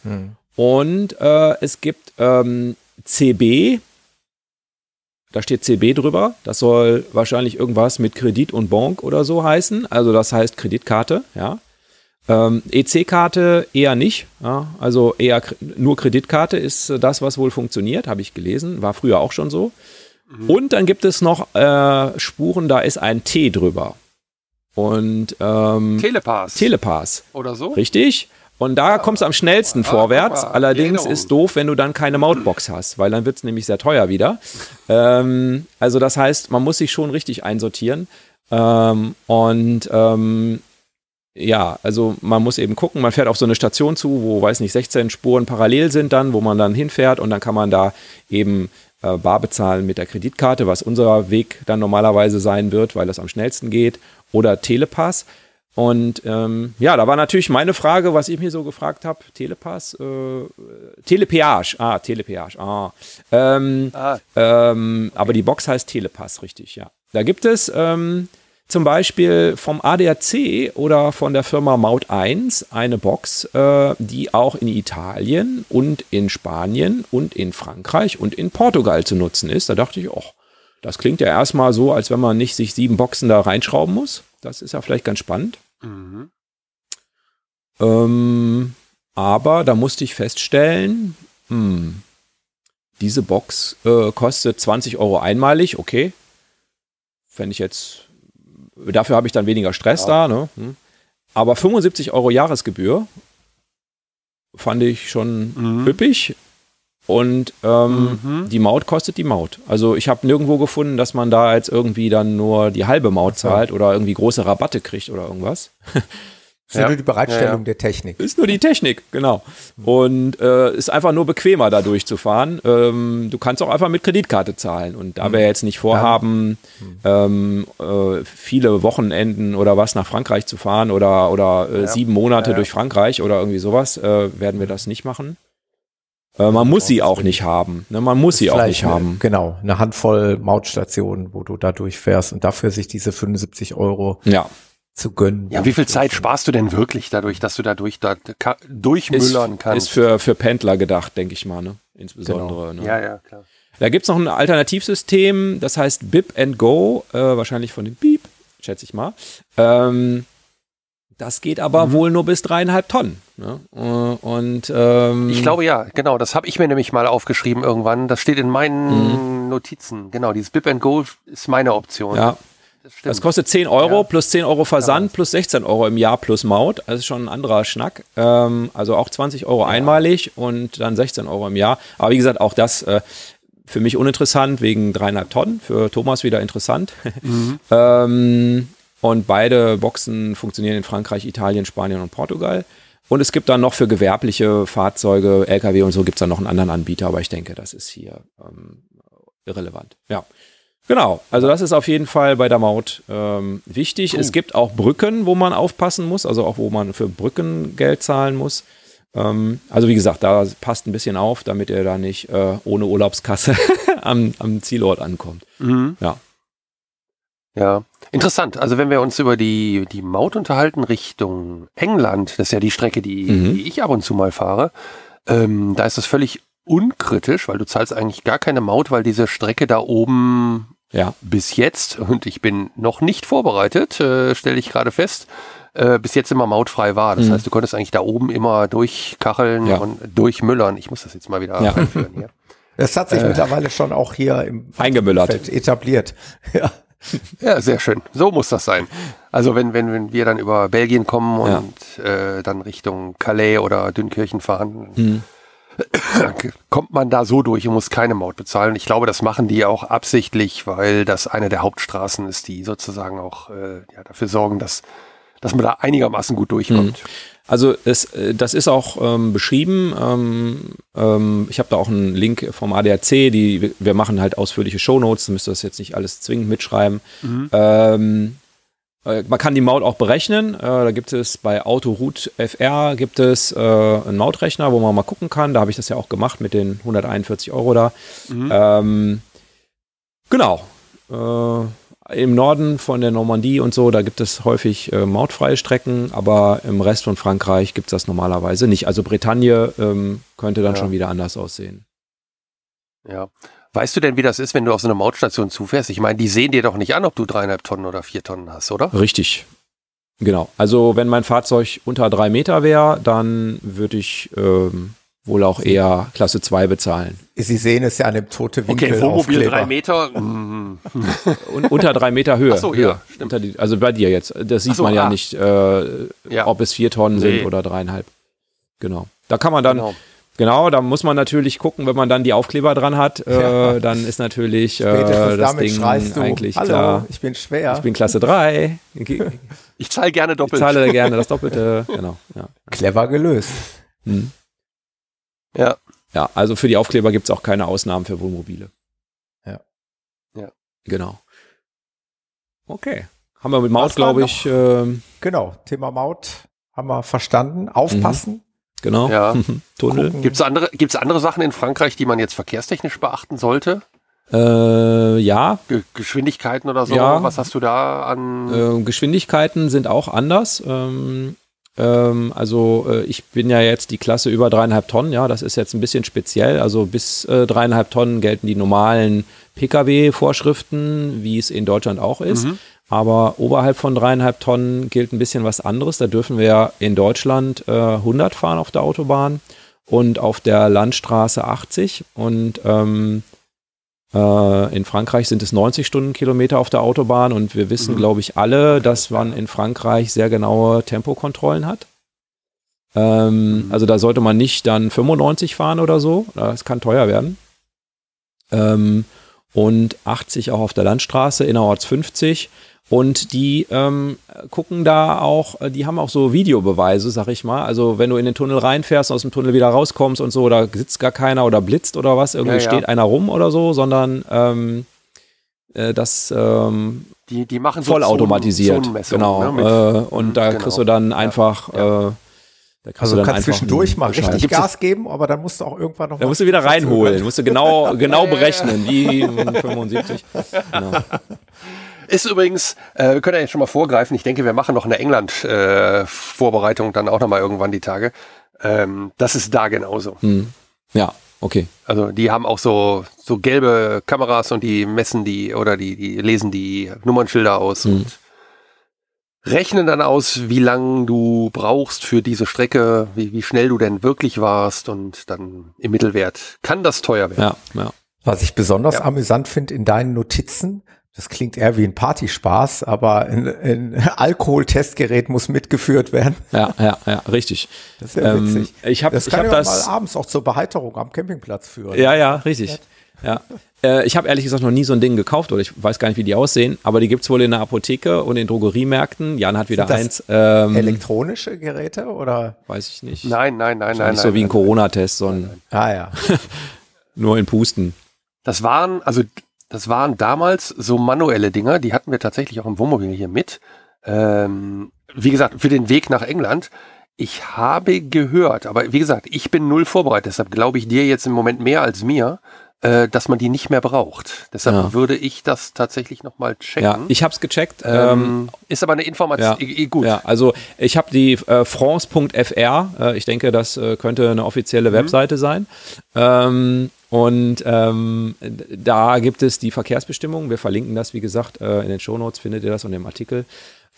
Und äh, es gibt ähm, CB, da steht CB drüber. Das soll wahrscheinlich irgendwas mit Kredit und Bank oder so heißen. Also das heißt Kreditkarte, ja. Ähm, EC-Karte eher nicht. Ja. Also eher nur Kreditkarte ist äh, das, was wohl funktioniert, habe ich gelesen. War früher auch schon so. Und dann gibt es noch äh, Spuren, da ist ein T drüber. Und ähm, Telepass Telepass. oder so. Richtig. Und da kommst du am schnellsten Ah, vorwärts. mal, Allerdings ist doof, wenn du dann keine Mautbox hast, weil dann wird es nämlich sehr teuer wieder. ähm, also das heißt, man muss sich schon richtig einsortieren. Ähm, und ähm, ja, also man muss eben gucken, man fährt auf so eine Station zu, wo, weiß nicht, 16 Spuren parallel sind dann, wo man dann hinfährt und dann kann man da eben äh, bar bezahlen mit der Kreditkarte, was unser Weg dann normalerweise sein wird, weil das am schnellsten geht, oder Telepass. Und ähm, ja, da war natürlich meine Frage, was ich mir so gefragt habe, Telepass, äh, Telepeage, ah, Telepeage, ah. Ähm, Ah, ähm, aber die Box heißt Telepass, richtig, ja. Da gibt es ähm, zum Beispiel vom ADAC oder von der Firma Maut 1 eine Box, äh, die auch in Italien und in Spanien und in Frankreich und in Portugal zu nutzen ist. Da dachte ich, oh, das klingt ja erstmal so, als wenn man nicht sich sieben Boxen da reinschrauben muss. Das ist ja vielleicht ganz spannend. mhm. Ähm, aber da musste ich feststellen, hm, diese Box äh, kostet 20 Euro einmalig, okay. Fände ich jetzt, dafür habe ich dann weniger Stress da, ne? Hm. Aber 75 Euro Jahresgebühr fand ich schon Mhm. üppig. Und ähm, Mhm. die Maut kostet die Maut. Also ich habe nirgendwo gefunden, dass man da jetzt irgendwie dann nur die halbe Maut zahlt oder irgendwie große Rabatte kriegt oder irgendwas. Ist Ja. nur die Bereitstellung Ja, der Technik. Ist nur die Technik, genau. Und äh, ist einfach nur bequemer, da durchzufahren. Ähm, du kannst auch einfach mit Kreditkarte zahlen. Und da wir jetzt nicht vorhaben, ähm, äh, viele Wochenenden oder was nach Frankreich zu fahren oder, oder äh, sieben Monate durch Frankreich oder irgendwie sowas, äh, werden wir das nicht machen. Äh, man muss sie auch nicht haben. Ne? Man muss sie auch nicht haben. Genau, eine Handvoll Mautstationen, wo du da durchfährst und dafür sich diese 75 Euro Ja. Zu gönnen. Ja, wie viel Zeit sparst du denn wirklich dadurch, dass du dadurch da ka- durchmüllern Ist, kannst? ist für, für Pendler gedacht, denke ich mal, ne? Insbesondere. genau. Ne? Ja, ja, klar. Da gibt es noch ein Alternativsystem, das heißt Bip and Go, äh, wahrscheinlich von dem Beep, schätze ich mal. Ähm, das geht aber mhm. wohl nur bis dreieinhalb Tonnen. Ne? Äh, und ähm, ich glaube ja, genau. Das habe ich mir nämlich mal aufgeschrieben irgendwann. Das steht in meinen mhm. Notizen. Genau, dieses Bip and Go ist meine Option. Ja. Das, kostet 10 Euro ja. plus 10 Euro Versand plus 16 Euro im Jahr plus Maut. Das ist schon ein anderer Schnack. Ähm, also auch 20 Euro ja. einmalig und dann 16 Euro im Jahr. Aber wie gesagt, auch das äh, für mich uninteressant wegen dreieinhalb Tonnen. Für Thomas wieder interessant. Mhm. ähm, und beide Boxen funktionieren in Frankreich, Italien, Spanien und Portugal. Und es gibt dann noch für gewerbliche Fahrzeuge, Lkw und so gibt es dann noch einen anderen Anbieter, aber ich denke, das ist hier ähm, irrelevant. Ja. Genau, also das ist auf jeden Fall bei der Maut ähm, wichtig. Uh. Es gibt auch Brücken, wo man aufpassen muss, also auch wo man für Brücken Geld zahlen muss. Ähm, also wie gesagt, da passt ein bisschen auf, damit er da nicht äh, ohne Urlaubskasse am, am Zielort ankommt. Mhm. Ja. Ja, interessant. Also wenn wir uns über die, die Maut unterhalten Richtung England, das ist ja die Strecke, die, mhm. die ich ab und zu mal fahre, ähm, da ist das völlig unkritisch, weil du zahlst eigentlich gar keine Maut, weil diese Strecke da oben ja. bis jetzt, und ich bin noch nicht vorbereitet, äh, stelle ich gerade fest, äh, bis jetzt immer mautfrei war. Das mhm. heißt, du konntest eigentlich da oben immer durchkacheln ja. und durchmüllern. Ich muss das jetzt mal wieder ja. einführen hier. Das hat sich äh, mittlerweile schon auch hier im Eingemüllert. etabliert. Ja. Ja, sehr schön. So muss das sein. Also wenn, wenn, wenn wir dann über Belgien kommen und ja. äh, dann Richtung Calais oder Dünkirchen fahren, hm. Kommt man da so durch und muss keine Maut bezahlen. Ich glaube, das machen die auch absichtlich, weil das eine der Hauptstraßen ist, die sozusagen auch äh, ja, dafür sorgen, dass, dass man da einigermaßen gut durchkommt. Hm. Also es, äh, das ist auch ähm, beschrieben. Ähm, ähm, ich habe da auch einen Link vom ADAC. Die, wir machen halt ausführliche Shownotes. Müsst ihr das jetzt nicht alles zwingend mitschreiben. Mhm. Äh, man kann die Maut auch berechnen. Äh, da gibt es bei Autoroute FR gibt es äh, einen Mautrechner, wo man mal gucken kann. Da habe ich das ja auch gemacht mit den 141 Euro da. Mhm. Ähm, genau. Äh, im Norden von der Normandie und so, da gibt es häufig äh, mautfreie Strecken, aber im Rest von Frankreich gibt es das normalerweise nicht. Also Bretagne ähm, könnte dann ja. schon wieder anders aussehen. Ja. Weißt du denn, wie das ist, wenn du auf so eine Mautstation zufährst? Ich meine, die sehen dir doch nicht an, ob du dreieinhalb Tonnen oder vier Tonnen hast, oder? Richtig. Genau. Also wenn mein Fahrzeug unter drei Meter wäre, dann würde ich ähm, wohl auch eher Klasse 2 bezahlen. Sie sehen es ja an dem tote Winkel. Okay, Wohnmobil drei Meter. Und unter drei Meter Höhe. Ach so, ja, stimmt. Die, also bei dir jetzt. Das sieht so, man ja ah. nicht, äh, ja. ob es vier Tonnen nee. sind oder dreieinhalb. Genau. Da kann man dann, genau. Genau. da muss man natürlich gucken, wenn man dann die Aufkleber dran hat, äh, ja. dann ist natürlich äh, das Ding eigentlich Hallo, klar. ich bin schwer. Ich bin Klasse 3. ich zahle gerne doppelt. Ich zahle gerne das Doppelte. Genau. Ja. Clever gelöst. Hm. Ja. Ja, also für die Aufkleber gibt es auch keine Ausnahmen für Wohnmobile. Ja. Ja. Genau. Okay. Haben wir mit Maut, glaube ich. Ähm, genau, Thema Maut haben wir verstanden. Aufpassen. Mhm. Genau. Ja. Tunnel. Gibt es andere, gibt's andere Sachen in Frankreich, die man jetzt verkehrstechnisch beachten sollte? Äh, ja. Ge Geschwindigkeiten oder so? Ja. Was hast du da an? Äh, Geschwindigkeiten sind auch anders. Ähm, ähm, also äh, ich bin ja jetzt die Klasse über dreieinhalb Tonnen, ja, das ist jetzt ein bisschen speziell. Also bis äh, dreieinhalb Tonnen gelten die normalen Pkw-Vorschriften, wie es in Deutschland auch ist. Mhm. Aber oberhalb von dreieinhalb Tonnen gilt ein bisschen was anderes. Da dürfen wir in Deutschland äh, 100 fahren auf der Autobahn und auf der Landstraße 80. Und ähm, äh, in Frankreich sind es 90 Stundenkilometer auf der Autobahn und wir wissen, mhm. glaube ich, alle, dass man in Frankreich sehr genaue Tempokontrollen hat. Ähm, mhm. Also da sollte man nicht dann 95 fahren oder so. Das kann teuer werden. Ähm, und 80 auch auf der Landstraße, innerorts 50. Und die ähm, gucken da auch, äh, die haben auch so Videobeweise, sag ich mal. Also wenn du in den Tunnel reinfährst, aus dem Tunnel wieder rauskommst und so, da sitzt gar keiner oder blitzt oder was, irgendwie ja, ja. steht einer rum oder so, sondern ähm, äh, das ähm, die, die machen so vollautomatisiert. Genau. Ne, mit, äh, und da genau. kriegst du dann einfach ja. Äh, da also du kannst zwischendurch mal richtig Gas geben, aber dann musst du auch irgendwann noch. Da musst du wieder reinholen, musst du genau, genau berechnen, wie 75. Genau. Ist übrigens, äh, wir können ja jetzt schon mal vorgreifen. Ich denke, wir machen noch eine England-Vorbereitung äh, dann auch nochmal irgendwann die Tage. Ähm, das ist da genauso. Hm. Ja, okay. Also die haben auch so, so gelbe Kameras und die messen die oder die, die lesen die Nummernschilder aus Mhm. und rechnen dann aus, wie lang du brauchst für diese Strecke, wie, wie schnell du denn wirklich warst und dann im Mittelwert kann das teuer werden. Ja, ja. Was ich besonders Ja. amüsant finde in deinen Notizen, das klingt eher wie ein Partyspaß, aber ein, ein Alkoholtestgerät muss mitgeführt werden. Ja, ja, ja, richtig. Das ist ja Ähm, witzig. ich habe das ich kann hab ja das. mal abends auch zur Beheiterung am Campingplatz führen. Ja, ja, richtig. Ja. Äh, ich habe ehrlich gesagt noch nie so ein Ding gekauft oder ich weiß gar nicht, wie die aussehen, aber die gibt's wohl in der Apotheke und in Drogeriemärkten. Jan hat wieder Sind das eins. Ähm, Elektronische Geräte oder? weiß ich nicht. Nein, nein, nein, nein. nicht nein, so wie ein nein. Corona-Test, sondern Ah ja. nur in Pusten. Das waren, also das waren damals so manuelle Dinger, die hatten wir tatsächlich auch im Wohnmobil hier mit. Ähm, wie gesagt, für den Weg nach England. Ich habe gehört, aber wie gesagt, ich bin null vorbereitet, deshalb glaube ich dir jetzt im Moment mehr als mir, äh, dass man die nicht mehr braucht. Deshalb Ja. würde ich das tatsächlich nochmal checken. Ja, ich habe es gecheckt. Ähm, ähm, ist aber eine Information, ja. gut. Ja, also ich habe die äh, France.fr, äh, ich denke, das äh, könnte eine offizielle Mhm. Webseite sein. Ähm, und ähm, da gibt es die Verkehrsbestimmungen. Wir verlinken das, wie gesagt, äh, in den Shownotes findet ihr das und im Artikel.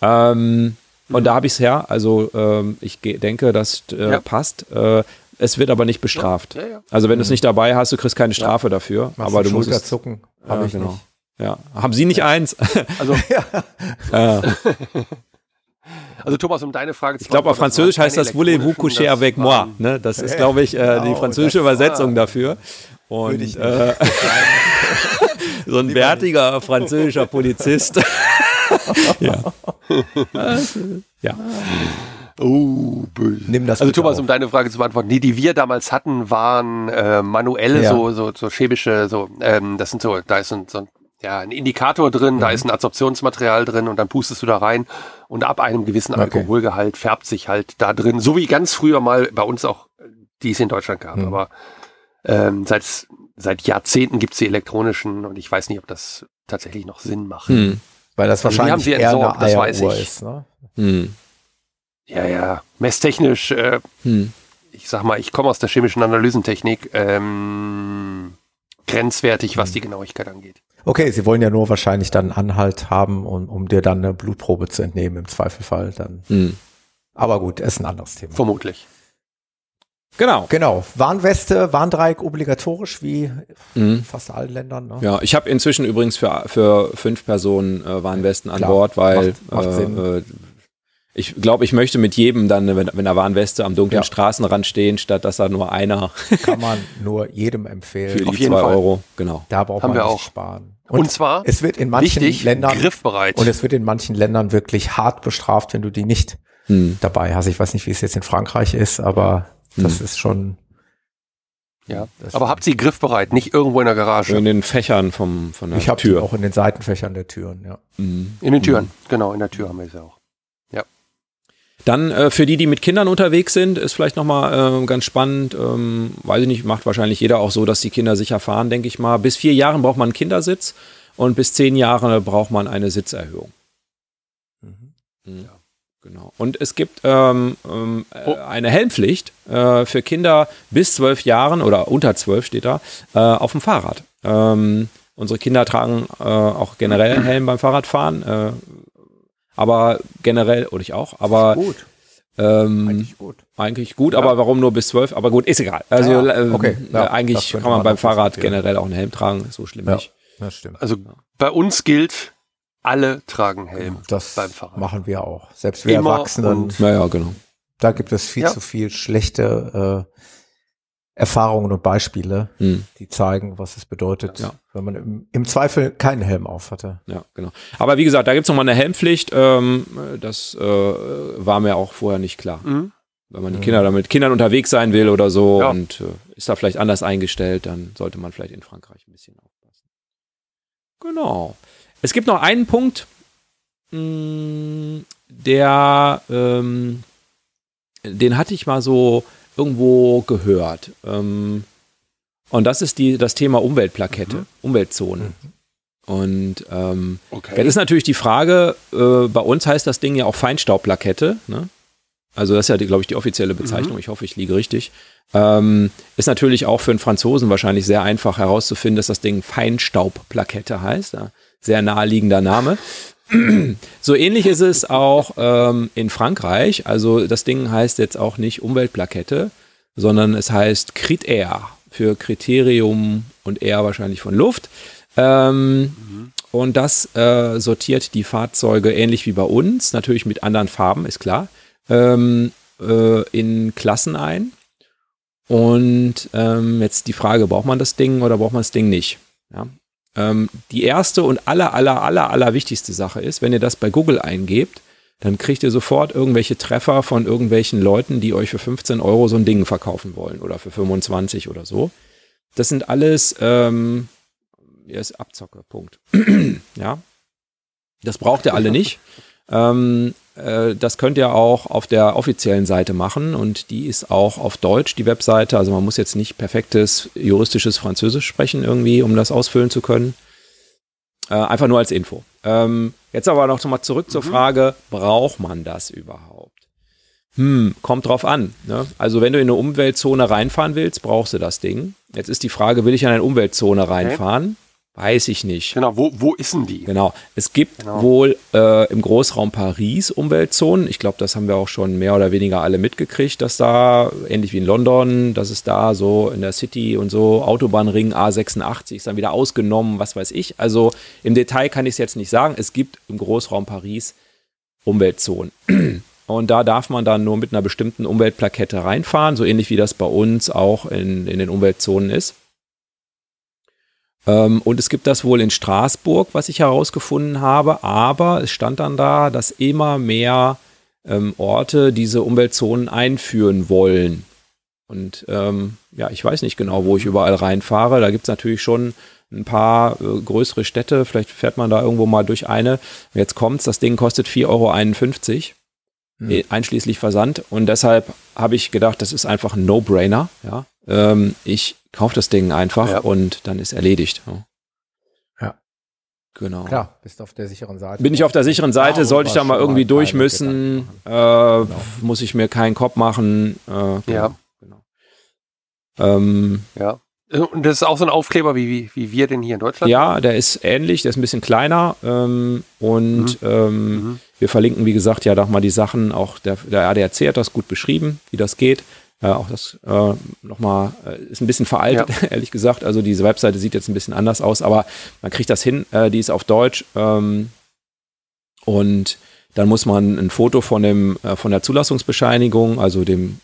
Ähm, Und da habe ich es her. Also ähm, ich denke, das äh, Ja. passt. Äh, es wird aber nicht bestraft. Ja, ja, ja. Also wenn du es nicht dabei hast, du kriegst keine Strafe dafür. Machst aber du du musst es. Schulterzucken? Hab ich genau. nicht. Ja. Haben Sie nicht eins? Also, ja. also Thomas, um deine Frage zu Ich glaube, auf Französisch heißt das Voulez-vous coucher das avec moi? Ne? Das ist, glaube ich, äh, die Oh, französische war- Übersetzung dafür. Und äh, so ein bärtiger französischer Polizist. ja. ja. Oh, böse. Nimm das Also Thomas, auf. um deine Frage zu beantworten, die, die wir damals hatten, waren äh, manuelle, Ja. so, so, so chemische, so, ähm, das sind so, da ist so, ein- so ein, ja, ein Indikator drin, Mhm. da ist ein Adsorptionsmaterial drin und dann pustest du da rein und ab einem gewissen Okay. Alkoholgehalt färbt sich halt da drin, so wie ganz früher mal bei uns auch, die es in Deutschland gab, Mhm. aber ähm, seit, seit Jahrzehnten gibt's die elektronischen und ich weiß nicht, ob das tatsächlich noch Sinn macht. Hm. Weil das Also wir haben wahrscheinlich sie eher entsorgt, eine das weiß ich. ist. Ne? Hm. Ja, ja, messtechnisch, äh, Hm. ich sag mal, ich komme aus der chemischen Analysentechnik, ähm, grenzwertig, was die Genauigkeit angeht. Okay, sie wollen ja nur wahrscheinlich dann Anhalt haben, um, um dir dann eine Blutprobe zu entnehmen im Zweifelfall. Dann. Hm. Aber gut, ist ein anderes Thema. Vermutlich. Genau. Genau. Warnweste, Warndreieck obligatorisch wie Hm. in fast allen Ländern. Ne? Ja, ich habe inzwischen übrigens für, für fünf Personen äh, Warnwesten an Klar, Bord, weil macht- macht äh, äh, ich glaube, ich möchte mit jedem dann, wenn, wenn da Warnweste am dunklen Ja. Straßenrand stehen, statt dass da nur einer Kann man nur jedem für empfehlen. die Auf jeden zwei Fall. Euro. Genau. Da braucht Haben man wir nicht auch. sparen. Und, zwar, es wird in manchen wichtig, Ländern griffbereit. und es wird in manchen Ländern wirklich hart bestraft, wenn du die nicht Hm. dabei hast. Ich weiß nicht, wie es jetzt in Frankreich ist, aber das Hm. ist schon. ja. das Aber habt sie griffbereit, nicht irgendwo in der Garage. In den Fächern vom, von der Ich die Tür. auch in den Seitenfächern der Türen. Ja. Mhm. In den Türen. Genau, in der Tür haben wir sie auch. Dann äh, für die, die mit Kindern unterwegs sind, ist vielleicht nochmal äh, ganz spannend. Ähm, weiß ich nicht, macht wahrscheinlich jeder auch so, dass die Kinder sicher fahren, denke ich mal. Bis vier Jahren braucht man einen Kindersitz und bis zehn Jahre braucht man eine Sitzerhöhung. Mhm. Genau. Und es gibt ähm, ähm, äh, Oh. eine Helmpflicht äh, für Kinder bis zwölf Jahren oder unter zwölf steht da, äh, auf dem Fahrrad. Ähm, unsere Kinder tragen äh, auch generell einen Helm beim Fahrradfahren, äh, aber generell, oder ich auch, aber Gut, ähm, eigentlich gut. eigentlich gut, Ja. aber warum nur bis zwölf? Aber gut, ist egal. Also Ja, ja. ähm, Okay, ja, äh, eigentlich kann man man beim Fahrrad generell auch einen Helm tragen, so schlimm Ja. nicht. Das stimmt. Also bei uns gilt, alle tragen Helm Das beim Fahrrad. machen wir auch. Selbst wir Immer Erwachsenen, und- Naja, genau. da gibt es viel Ja. zu viel schlechte äh, Erfahrungen und Beispiele, Hm. die zeigen, was es bedeutet, Ja. wenn man im, im Zweifel keinen Helm auf hatte. Ja, genau. Aber wie gesagt, da gibt's noch mal eine Helmpflicht. Ähm, das äh, war mir auch vorher nicht klar. Mhm. Wenn man die Kinder da mit Kindern unterwegs sein will oder so Ja. und äh, ist da vielleicht anders eingestellt, dann sollte man vielleicht in Frankreich ein bisschen aufpassen. Genau. Es gibt noch einen Punkt, mh, der, ähm, den hatte ich mal so irgendwo gehört. Ähm, und das ist die, das Thema Umweltplakette, Umweltzone. Und ähm, Okay. Jetzt ist natürlich die Frage, äh, bei uns heißt das Ding ja auch Feinstaubplakette. Ne? also das ist ja, glaube ich, die offizielle Bezeichnung, mhm. ich hoffe, ich liege richtig, ähm, ist natürlich auch für einen Franzosen wahrscheinlich sehr einfach herauszufinden, dass das Ding Feinstaubplakette heißt. Ja? Sehr naheliegender Name. so ähnlich ist es auch ähm, in Frankreich. Also das Ding heißt jetzt auch nicht Umweltplakette, sondern es heißt Crit-Air für Kriterium und Air wahrscheinlich von Luft. Ähm, mhm. Und das äh, sortiert die Fahrzeuge ähnlich wie bei uns, natürlich mit anderen Farben, ist klar, ähm, äh, in Klassen ein. Und ähm, jetzt die Frage, braucht man das Ding oder braucht man das Ding nicht? Ja. Ähm, die erste und aller, aller, aller, aller wichtigste Sache ist, wenn ihr das bei Google eingebt, dann kriegt ihr sofort irgendwelche Treffer von irgendwelchen Leuten, die euch für 15 Euro so ein Ding verkaufen wollen oder für 25 oder so. Das sind alles, ähm, ja, Abzocke, Punkt. ja. Das braucht ihr alle nicht. Ähm, äh, das könnt ihr auch auf der offiziellen Seite machen und die ist auch auf Deutsch, die Webseite. Also man muss jetzt nicht perfektes juristisches Französisch sprechen irgendwie, um das ausfüllen zu können. Äh, einfach nur als Info. Ähm, jetzt aber noch mal zurück zur mhm. Frage, braucht man das überhaupt? Hm, kommt drauf an. Ne? Also wenn du in eine Umweltzone reinfahren willst, brauchst du das Ding. Jetzt ist die Frage, will ich in eine Umweltzone reinfahren? Okay. Weiß ich nicht. Genau, wo, wo ist denn die? Genau. Es gibt genau. wohl äh, im Großraum Paris Umweltzonen. Ich glaube, das haben wir auch schon mehr oder weniger alle mitgekriegt, dass da, ähnlich wie in London, dass es da so in der City und so Autobahnring A86 ist dann wieder ausgenommen, was weiß ich. Also im Detail kann ich es jetzt nicht sagen. Es gibt im Großraum Paris Umweltzonen. Und da darf man dann nur mit einer bestimmten Umweltplakette reinfahren, so ähnlich wie das bei uns auch in, in den Umweltzonen ist. Ähm, und es gibt das wohl in Straßburg, was ich herausgefunden habe, aber es stand dann da, dass immer mehr ähm, Orte diese Umweltzonen einführen wollen. Und ähm, ja, ich weiß nicht genau, wo ich überall reinfahre. Da gibt es natürlich schon ein paar äh, größere Städte. Vielleicht fährt man da irgendwo mal durch eine. Jetzt kommt's, das Ding kostet 4,51 Euro. Mhm. Einschließlich Versand. Und deshalb habe ich gedacht, das ist einfach ein No-Brainer. Ja? Ähm, ich Kauf das Ding einfach ja. und dann ist erledigt. Ja. Genau. Klar, bist auf der sicheren Seite. Bin ich auf der sicheren Seite, ja, sollte ich da mal irgendwie durch müssen, äh, genau. muss ich mir keinen Kopf machen. Äh, ja. Genau. Ähm, ja. Und das ist auch so ein Aufkleber, wie, wie, wie wir den hier in Deutschland Ja, haben? der ist ähnlich, der ist ein bisschen kleiner ähm, und mhm. Ähm, mhm. wir verlinken, wie gesagt, ja doch mal die Sachen, auch der, der ADAC hat das gut beschrieben, wie das geht. Äh, auch das äh, nochmal äh, ist ein bisschen veraltet, ja. ehrlich gesagt. Also diese Webseite sieht jetzt ein bisschen anders aus, aber man kriegt das hin. Äh, die ist auf Deutsch ähm, und dann muss man ein Foto von dem äh, von der Zulassungsbescheinigung, also dem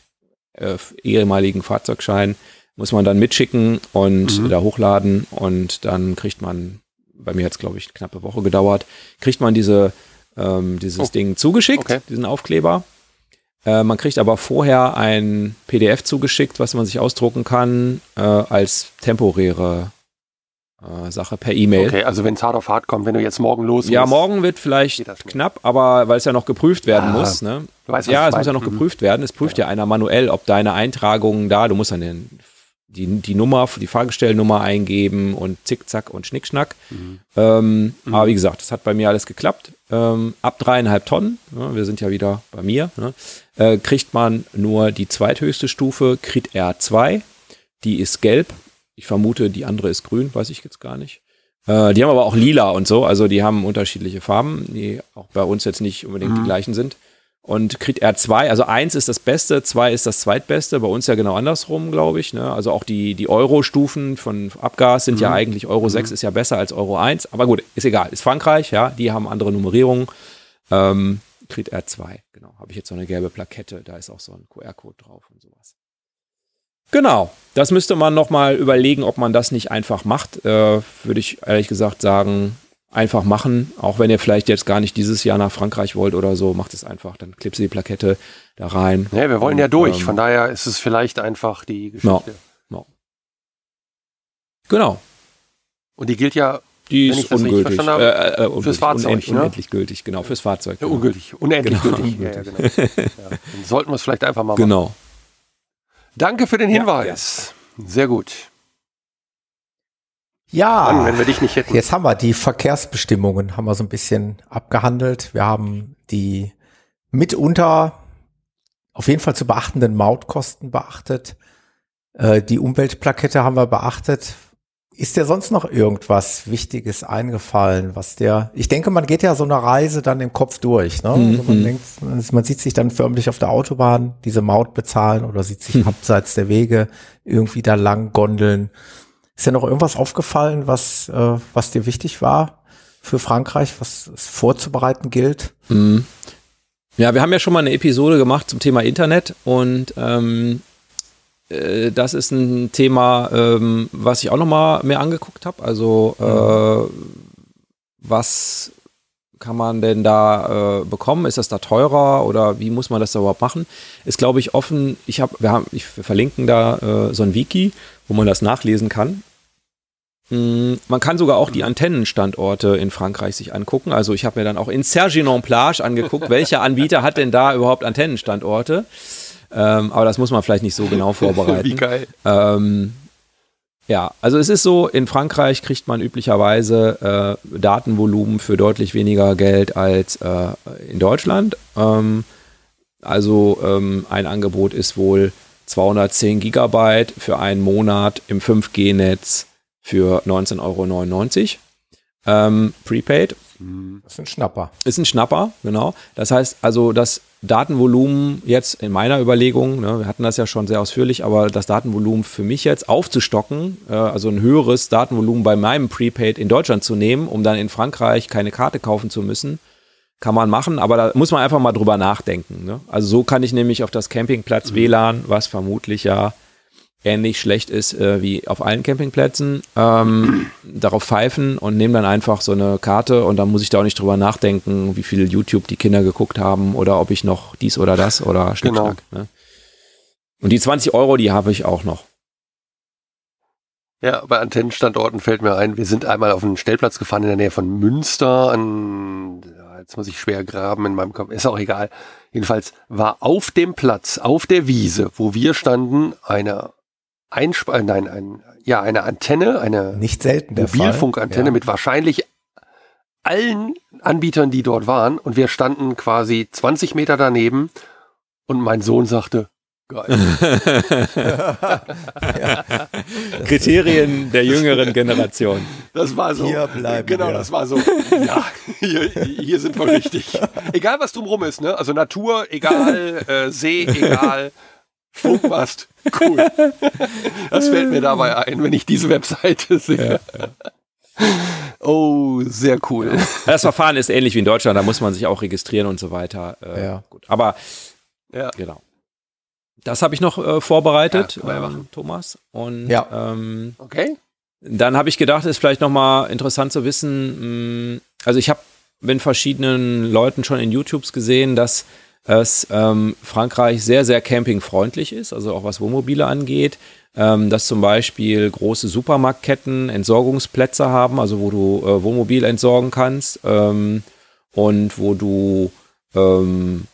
äh, ehemaligen Fahrzeugschein, muss man dann mitschicken und mhm. da hochladen und dann kriegt man, bei mir hat es glaube ich eine knappe Woche gedauert, kriegt man diese ähm, dieses oh. Ding zugeschickt, okay. diesen Aufkleber äh, man kriegt aber vorher ein PDF zugeschickt, was man sich ausdrucken kann, äh, als temporäre äh, Sache per E-Mail. Okay, also wenn es hart auf hart kommt, wenn du jetzt morgen los Ja, morgen wird vielleicht knapp, aber weil es ja noch geprüft werden ah, muss. Ne? Weißt, ja, es muss ja noch mhm. geprüft werden. Es prüft ja. ja einer manuell, ob deine Eintragungen da, du musst dann den die, die Nummer, die Fahrgestellnummer eingeben und zickzack und schnickschnack. Mhm. Ähm, mhm. Aber wie gesagt, das hat bei mir alles geklappt. Ähm, ab dreieinhalb Tonnen, ja, wir sind ja wieder bei mir, ne, äh, kriegt man nur die zweithöchste Stufe, Crit R2. Die ist gelb. Ich vermute, die andere ist grün, weiß ich jetzt gar nicht. Äh, die haben aber auch lila und so, also die haben unterschiedliche Farben, die auch bei uns jetzt nicht unbedingt mhm. die gleichen sind. Und kriegt er zwei, also eins ist das Beste, zwei ist das Zweitbeste, bei uns ja genau andersrum, glaube ich. Ne? Also auch die, die Euro-Stufen von Abgas sind mhm. ja eigentlich Euro mhm. 6 ist ja besser als Euro 1, aber gut, ist egal, ist Frankreich, ja, die haben andere Nummerierungen. Ähm, kriegt er zwei, genau. Habe ich jetzt so eine gelbe Plakette, da ist auch so ein QR-Code drauf und sowas. Genau, das müsste man nochmal überlegen, ob man das nicht einfach macht. Äh, Würde ich ehrlich gesagt sagen, einfach machen. Auch wenn ihr vielleicht jetzt gar nicht dieses Jahr nach Frankreich wollt oder so, macht es einfach. Dann klipst ihr die Plakette da rein. Ja, wir wollen und, ja durch. Ähm, Von daher ist es vielleicht einfach die Geschichte. No, no. Genau. Und die gilt ja, die ist ungültig. Habe, äh, äh, fürs Fahrzeug. Unend, ne? Unendlich gültig, genau, fürs Fahrzeug. Ja, ungültig, unendlich genau. gültig. Ja, ja, genau. Dann sollten wir es vielleicht einfach mal machen. Genau. Danke für den Hinweis. Sehr gut. Ja, Mann, wenn wir dich nicht hätten. jetzt haben wir die Verkehrsbestimmungen, haben wir so ein bisschen abgehandelt. Wir haben die mitunter auf jeden Fall zu beachtenden Mautkosten beachtet. Äh, die Umweltplakette haben wir beachtet. Ist dir sonst noch irgendwas Wichtiges eingefallen, was der, ich denke, man geht ja so eine Reise dann im Kopf durch, ne? Mhm. Also man denkt, man sieht sich dann förmlich auf der Autobahn diese Maut bezahlen oder sieht sich Mhm. abseits der Wege irgendwie da lang gondeln. Ist dir noch irgendwas aufgefallen, was, äh, was dir wichtig war für Frankreich, was es vorzubereiten gilt? Mhm. Ja, wir haben ja schon mal eine Episode gemacht zum Thema Internet und ähm, äh, das ist ein Thema, ähm, was ich auch noch mal mehr angeguckt habe. Also äh, was kann man denn da äh, bekommen? Ist das da teurer oder wie muss man das da überhaupt machen? Ist glaube ich offen. Ich habe, wir haben, ich verlinken da äh, so ein Wiki, wo man das nachlesen kann. Mm, Man kann sogar auch die Antennenstandorte in Frankreich sich angucken. Also ich habe mir dann auch in Sergi-non-Plage angeguckt, welcher Anbieter hat denn da überhaupt Antennenstandorte. Ähm, aber das muss man vielleicht nicht so genau vorbereiten. Wie geil. Ähm, ja, also es ist so, in Frankreich kriegt man üblicherweise äh, Datenvolumen für deutlich weniger Geld als äh, in Deutschland. Ähm, also ähm, ein Angebot ist wohl 210 Gigabyte für einen Monat im 5G-Netz für 19,99 Euro. Ähm, Prepaid Das ist ein Schnapper. ist ein Schnapper, genau. Das heißt also, das Datenvolumen jetzt in meiner Überlegung, ne, wir hatten das ja schon sehr ausführlich, aber das Datenvolumen für mich jetzt aufzustocken, äh, also ein höheres Datenvolumen bei meinem Prepaid in Deutschland zu nehmen, um dann in Frankreich keine Karte kaufen zu müssen, kann man machen, aber da muss man einfach mal drüber nachdenken. Ne? Also so kann ich nämlich auf das Campingplatz WLAN, was vermutlich ja ähnlich schlecht ist äh, wie auf allen Campingplätzen, ähm, darauf pfeifen und nehme dann einfach so eine Karte und dann muss ich da auch nicht drüber nachdenken, wie viel YouTube die Kinder geguckt haben oder ob ich noch dies oder das oder Schnickschnack. Ne? Und die 20 Euro, die habe ich auch noch. Ja, bei Antennenstandorten fällt mir ein, wir sind einmal auf einen Stellplatz gefahren in der Nähe von Münster. An, ja, jetzt muss ich schwer graben in meinem Kopf, ist auch egal. Jedenfalls war auf dem Platz, auf der Wiese, wo wir standen, eine Einsp äh, nein, ein, ja, eine Antenne, eine Nicht selten der Fall. Mobilfunkantenne Ja. mit wahrscheinlich allen Anbietern, die dort waren. Und wir standen quasi 20 Meter daneben und mein Sohn sagte, geil. Kriterien der jüngeren Generation. Das war so. Hier bleiben genau, wir. das war so. Ja, hier, hier sind wir richtig. Egal, was drumrum ist, ne? Also Natur, egal, äh, See, egal, Funkmast, cool. Das fällt mir dabei ein, wenn ich diese Webseite sehe. Oh, sehr cool. Das Verfahren ist ähnlich wie in Deutschland, da muss man sich auch registrieren und so weiter. Äh, Ja. Gut. Aber Ja. genau. Das habe ich noch äh, vorbereitet, Ja, ähm, Thomas. Und Ja. ähm, Okay. Dann habe ich gedacht, ist vielleicht nochmal interessant zu wissen, mh, also ich habe mit verschiedenen Leuten schon in YouTubes gesehen, dass es ähm, Frankreich sehr, sehr campingfreundlich ist, also auch was Wohnmobile angeht, ähm, dass zum Beispiel große Supermarktketten Entsorgungsplätze haben, also wo du äh, Wohnmobil entsorgen kannst ähm, und wo du ähm,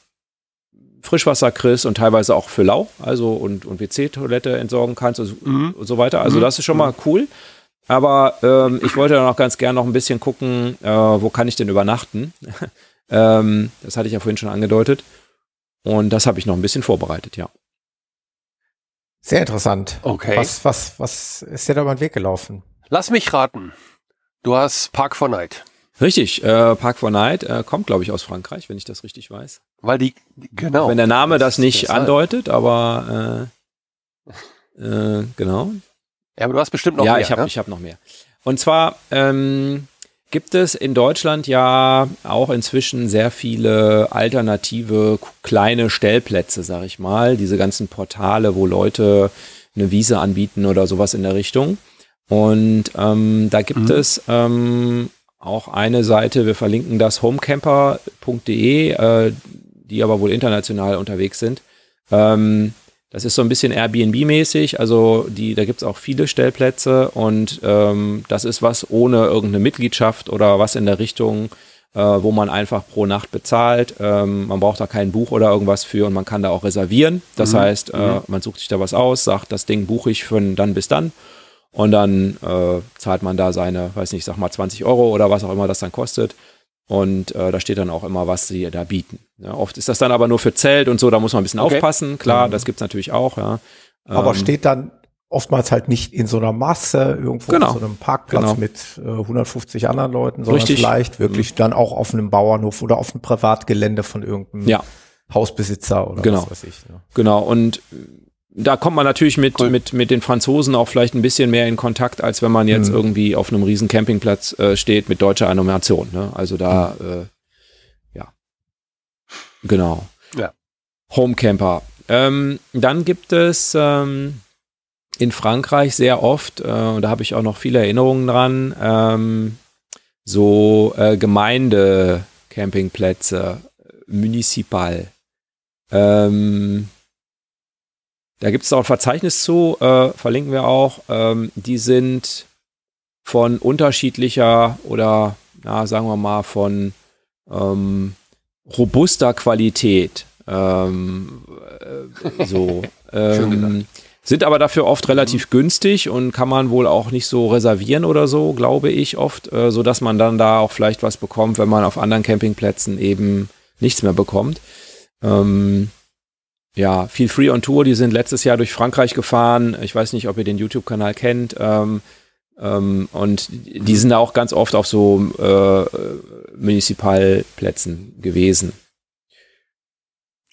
Frischwasser kriegst und teilweise auch für Lau, also und, und WC-Toilette entsorgen kannst also, Mhm. und so weiter. Also das ist schon mal cool. Aber ähm, ich wollte dann auch ganz gern noch ein bisschen gucken, äh, wo kann ich denn übernachten? ähm, das hatte ich ja vorhin schon angedeutet. Und das habe ich noch ein bisschen vorbereitet, ja. Sehr interessant. Okay. Was, was, was ist dir da über den Weg gelaufen? Lass mich raten. Du hast Park for Night. Richtig, äh, Park for Night äh, kommt, glaube ich, aus Frankreich, wenn ich das richtig weiß. Weil die, genau. wenn der Name das, das- nicht deshalb. andeutet, aber äh, äh, genau. Ja, aber du hast bestimmt noch ja, mehr, ich habe ne? ich hab noch mehr. Und zwar ähm, gibt es in Deutschland ja auch inzwischen sehr viele alternative kleine Stellplätze, sag ich mal. Diese ganzen Portale, wo Leute eine Wiese anbieten oder sowas in der Richtung. Und ähm, da gibt Mhm. es ähm, auch eine Seite, wir verlinken das homecamper.de, äh, die aber wohl international unterwegs sind. Ähm, das ist so ein bisschen Airbnb-mäßig, also die, da gibt es auch viele Stellplätze und ähm, das ist was ohne irgendeine Mitgliedschaft oder was in der Richtung, äh, wo man einfach pro Nacht bezahlt. Ähm, man braucht da kein Buch oder irgendwas für und man kann da auch reservieren. Das heißt, äh, man sucht sich da was aus, sagt, das Ding buche ich von dann bis dann und dann äh, zahlt man da seine, weiß nicht, sag mal 20 Euro oder was auch immer das dann kostet. Und äh, da steht dann auch immer, was sie da bieten. Ja, oft ist das dann aber nur für Zelt und so, da muss man ein bisschen Okay. aufpassen. Klar, Mhm. das gibt's natürlich auch, ja. Aber Ähm, steht dann oftmals halt nicht in so einer Masse irgendwo Genau. auf so einem Parkplatz Genau. mit äh, 150 anderen Leuten, sondern Richtig. Mhm. vielleicht wirklich dann auch auf einem Bauernhof oder auf einem Privatgelände von irgendeinem Ja. Hausbesitzer oder Genau. was weiß ich. Ne? Genau, und da kommt man natürlich mit, Cool. mit, mit den Franzosen auch vielleicht ein bisschen mehr in Kontakt, als wenn man jetzt Mhm. irgendwie auf einem riesen Campingplatz äh, steht mit deutscher Animation. Ne? Also da, Mhm. äh, ja. Genau. Ja. Homecamper. Ähm, dann gibt es ähm, in Frankreich sehr oft, äh, und da habe ich auch noch viele Erinnerungen dran, ähm, so äh, Gemeinde-Campingplätze, municipal. Ähm, da gibt es auch ein Verzeichnis zu, äh, verlinken wir auch. Ähm, die sind von unterschiedlicher oder, na, sagen wir mal, von ähm, robuster Qualität. Ähm, äh, so. Ähm, sind aber dafür oft relativ günstig und kann man wohl auch nicht so reservieren oder so, glaube ich oft, äh, so dass man dann da auch vielleicht was bekommt, wenn man auf anderen Campingplätzen eben nichts mehr bekommt. Ähm, ja, viel Free on Tour, die sind letztes Jahr durch Frankreich gefahren. Ich weiß nicht, ob ihr den YouTube-Kanal kennt. Ähm, ähm, und die sind da auch ganz oft auf so äh, Municipalplätzen gewesen.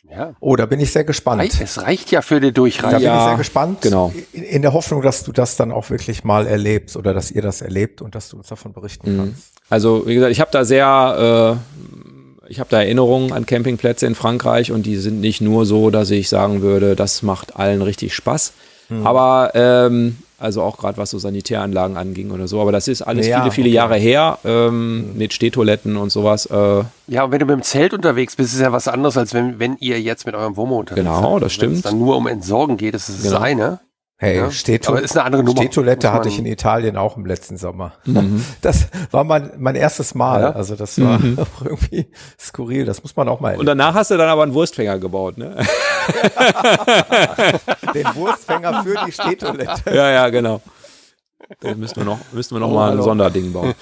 Ja. Oh, da bin ich sehr gespannt. Es reicht ja für die Da Durchreise. bin Ja, ich sehr gespannt. genau. In, in der Hoffnung, dass du das dann auch wirklich mal erlebst oder dass ihr das erlebt und dass du uns davon berichten Mhm. kannst. Also, wie gesagt, ich habe da sehr, äh, ich habe da Erinnerungen an Campingplätze in Frankreich und die sind nicht nur so, dass ich sagen würde, das macht allen richtig Spaß. Mhm. Aber ähm, also auch gerade was so Sanitäranlagen anging oder so. Aber das ist alles Ja, viele, viele okay. Mhm. Jahre her ähm, mit Stehtoiletten und sowas. Äh, Ja, und wenn du mit dem Zelt unterwegs bist, ist ja was anderes, als wenn, wenn ihr jetzt mit eurem Womo unterwegs Genau, seid. das Wenn es stimmt. dann nur um Entsorgen geht, ist es Genau. das eine. Hey, Ja. Stehto Aber ist eine andere Nummer. Stehtoilette hatte ich in Italien auch im letzten Sommer. Mhm. Das war mein, mein erstes Mal. Ja? Also das war auch irgendwie skurril. Das muss man auch mal Und erleben. danach hast du dann aber einen Wurstfänger gebaut, ne? Den Wurstfänger für die Stehtoilette. ja, ja, genau. Da müssen wir noch, müssen wir noch Oh, mal ein hallo. Sonderding bauen.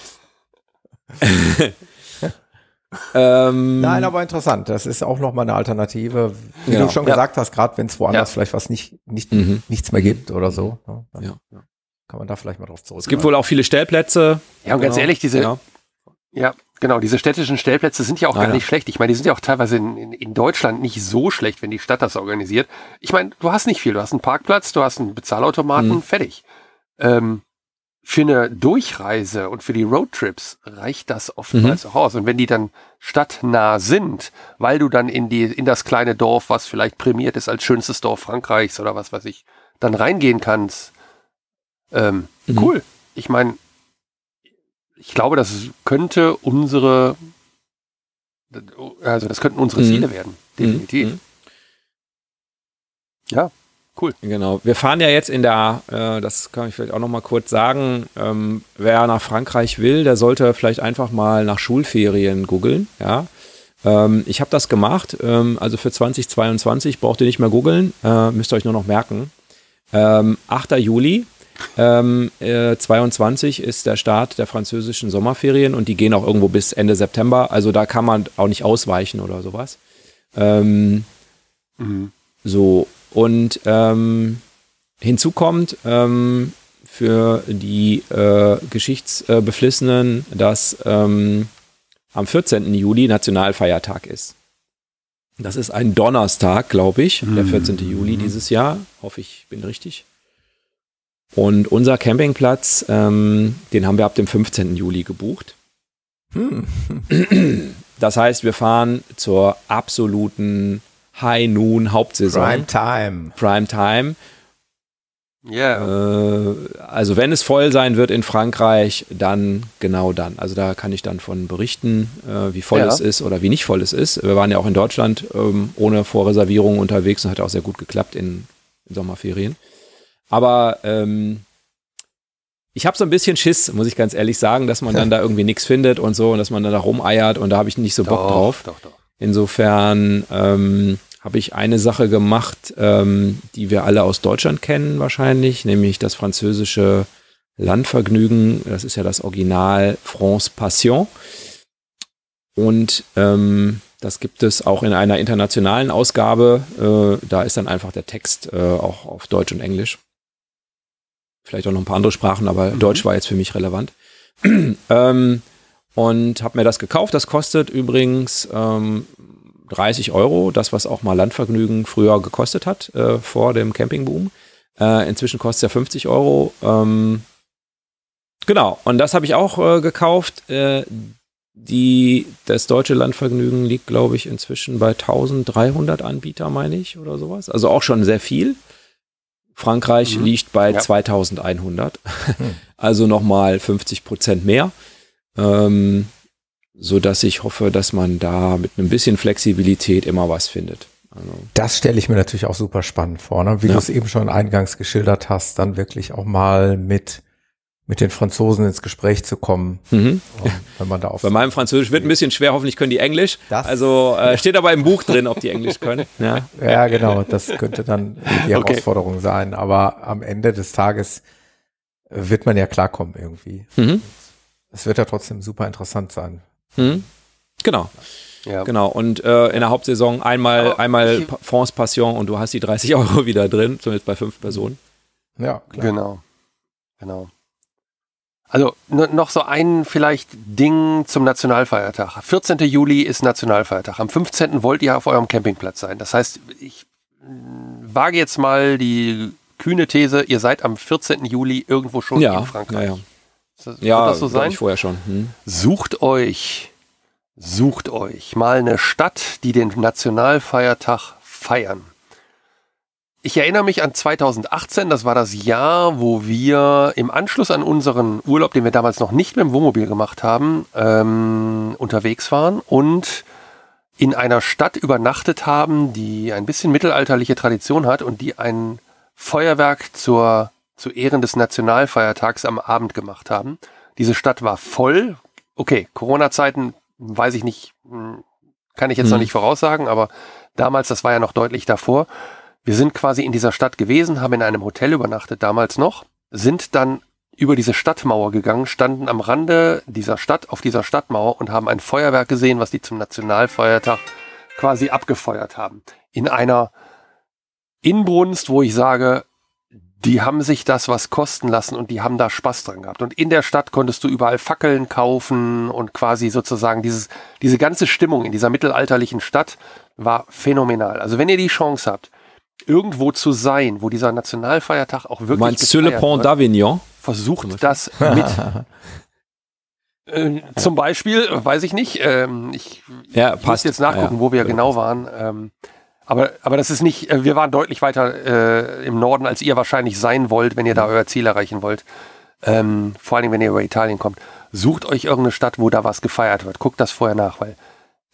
Ähm, Nein, aber interessant. Das ist auch nochmal eine Alternative. Wie Genau. du schon Ja. gesagt hast, gerade wenn es woanders Ja. vielleicht was nicht, nicht, Mhm. nichts mehr gibt oder so. ne, Dann ja, ja. kann man da vielleicht mal drauf zurück. Es gibt wohl auch viele Stellplätze. Ja, und ganz Genau, ehrlich, diese, ja, genau, diese städtischen Stellplätze sind ja auch Ah, gar ja. nicht schlecht. Ich meine, die sind ja auch teilweise in, in, in Deutschland nicht so schlecht, wenn die Stadt das organisiert. Ich meine, du hast nicht viel. Du hast einen Parkplatz, du hast einen Bezahlautomaten, Mhm. fertig. Ähm, für eine Durchreise und für die Roadtrips reicht das oftmals Mhm. auch aus. Und wenn die dann stadtnah sind, weil du dann in die, in das kleine Dorf, was vielleicht prämiert ist als schönstes Dorf Frankreichs oder was weiß ich, dann reingehen kannst, ähm, Mhm. cool. Ich meine, ich glaube, das könnte unsere, also das könnten unsere Mhm. Ziele werden. Definitiv. Mhm. Ja, cool. Genau. Wir fahren ja jetzt in der, äh, das kann ich vielleicht auch noch mal kurz sagen, ähm, wer nach Frankreich will, der sollte vielleicht einfach mal nach Schulferien googeln. Ja. Ähm, ich habe das gemacht. Ähm, also für 2022 braucht ihr nicht mehr googeln, äh, müsst ihr euch nur noch merken. Ähm, 8. Juli ähm, äh, 22 ist der Start der französischen Sommerferien und die gehen auch irgendwo bis Ende September. Also da kann man auch nicht ausweichen oder sowas. Ähm, Mhm. so, und ähm, hinzu kommt ähm, für die äh, Geschichtsbeflissenen, dass ähm, am 14. Juli Nationalfeiertag ist. Das ist ein Donnerstag, glaube ich, der 14. Juli dieses Jahr. Hoffe ich, bin richtig. Und unser Campingplatz, ähm, den haben wir ab dem 15. Juli gebucht. Hm. Das heißt, wir fahren zur absoluten High Noon Hauptsaison. Prime Time. Prime Time. Ja, Äh, also wenn es voll sein wird in Frankreich, dann genau dann. Also da kann ich dann von berichten, äh, wie voll Ja. es ist oder wie nicht voll es ist. Wir waren ja auch in Deutschland ähm, ohne Vorreservierung unterwegs und hat auch sehr gut geklappt in, in Sommerferien. Aber ähm, ich habe so ein bisschen Schiss, muss ich ganz ehrlich sagen, dass man dann da irgendwie nichts findet und so und dass man dann da rumeiert und da habe ich nicht so Bock doch, drauf. Doch, doch. Insofern ähm, habe ich eine Sache gemacht, ähm, die wir alle aus Deutschland kennen wahrscheinlich, nämlich das französische Landvergnügen. Das ist ja das Original France Passion. und ähm, das gibt es auch in einer internationalen Ausgabe. Äh, da ist dann einfach der Text äh, auch auf Deutsch und Englisch. Vielleicht auch noch ein paar andere Sprachen, aber mhm. Deutsch war jetzt für mich relevant. ähm, und habe mir das gekauft. Das kostet übrigens ähm, 30 Euro, das was auch mal Landvergnügen früher gekostet hat, äh, vor dem Campingboom. Äh, inzwischen kostet es ja 50 Euro. Ähm, genau, und das habe ich auch äh, gekauft. Äh, die, das deutsche Landvergnügen liegt, glaube ich, inzwischen bei 1300 Anbieter, meine ich, oder sowas. Also auch schon sehr viel. Frankreich mhm. liegt bei ja. 2100. Hm. Also nochmal 50 Prozent mehr. Ähm, so dass ich hoffe, dass man da mit ein bisschen Flexibilität immer was findet. Also. Das stelle ich mir natürlich auch super spannend vor, ne? wie ja. du es eben schon eingangs geschildert hast, dann wirklich auch mal mit mit den Franzosen ins Gespräch zu kommen, mhm. wenn man da auf Bei meinem Französisch wird ein bisschen schwer, hoffentlich können die Englisch. Das also äh, steht aber im Buch drin, ob die Englisch können. Ja, ja genau, das könnte dann die Herausforderung okay. sein. Aber am Ende des Tages wird man ja klarkommen irgendwie. Mhm. Es wird ja trotzdem super interessant sein. Mhm. Genau. Ja. Genau. Und äh, in der Hauptsaison einmal, einmal France Passion und du hast die 30 Euro wieder drin, zumindest bei fünf Personen. Ja, klar. Genau. Genau. Also noch so ein vielleicht Ding zum Nationalfeiertag. 14. Juli ist Nationalfeiertag. Am 15. wollt ihr auf eurem Campingplatz sein. Das heißt, ich wage jetzt mal die kühne These, ihr seid am 14. Juli irgendwo schon ja, in Frankreich. Ja, ja. Das, ja das so sein? Ich vorher schon. Hm. Sucht euch Sucht euch mal eine Stadt, die den Nationalfeiertag feiern. Ich erinnere mich an 2018, das war das Jahr, wo wir im Anschluss an unseren Urlaub, den wir damals noch nicht mit dem Wohnmobil gemacht haben, ähm, unterwegs waren und in einer Stadt übernachtet haben, die ein bisschen mittelalterliche Tradition hat und die ein Feuerwerk zur, zu Ehren des Nationalfeiertags am Abend gemacht haben. Diese Stadt war voll. Okay, Corona-Zeiten weiß ich nicht, hm, kann ich jetzt hm. noch nicht voraussagen, aber damals, das war ja noch deutlich davor. Wir sind quasi in dieser Stadt gewesen, haben in einem Hotel übernachtet, damals noch, sind dann über diese Stadtmauer gegangen, standen am Rande dieser Stadt, auf dieser Stadtmauer und haben ein Feuerwerk gesehen, was die zum Nationalfeiertag quasi abgefeuert haben. In einer Inbrunst, wo ich sage, die haben sich das was kosten lassen und die haben da Spaß dran gehabt. Und in der Stadt konntest du überall Fackeln kaufen und quasi sozusagen dieses, diese ganze Stimmung in dieser mittelalterlichen Stadt war phänomenal. Also wenn ihr die Chance habt, irgendwo zu sein, wo dieser Nationalfeiertag auch wirklich Meinst sur le Pont d'Avignon? Versucht das mit. äh, zum Beispiel, weiß ich nicht, ähm, ich ja, muss jetzt nachgucken, ja, wo wir ja. genau waren. Ähm, aber, aber das ist nicht, äh, wir waren deutlich weiter äh, im Norden, als ihr wahrscheinlich sein wollt, wenn ihr da euer Ziel erreichen wollt. Ähm, vor allem, wenn ihr über Italien kommt. Sucht euch irgendeine Stadt, wo da was gefeiert wird. Guckt das vorher nach, weil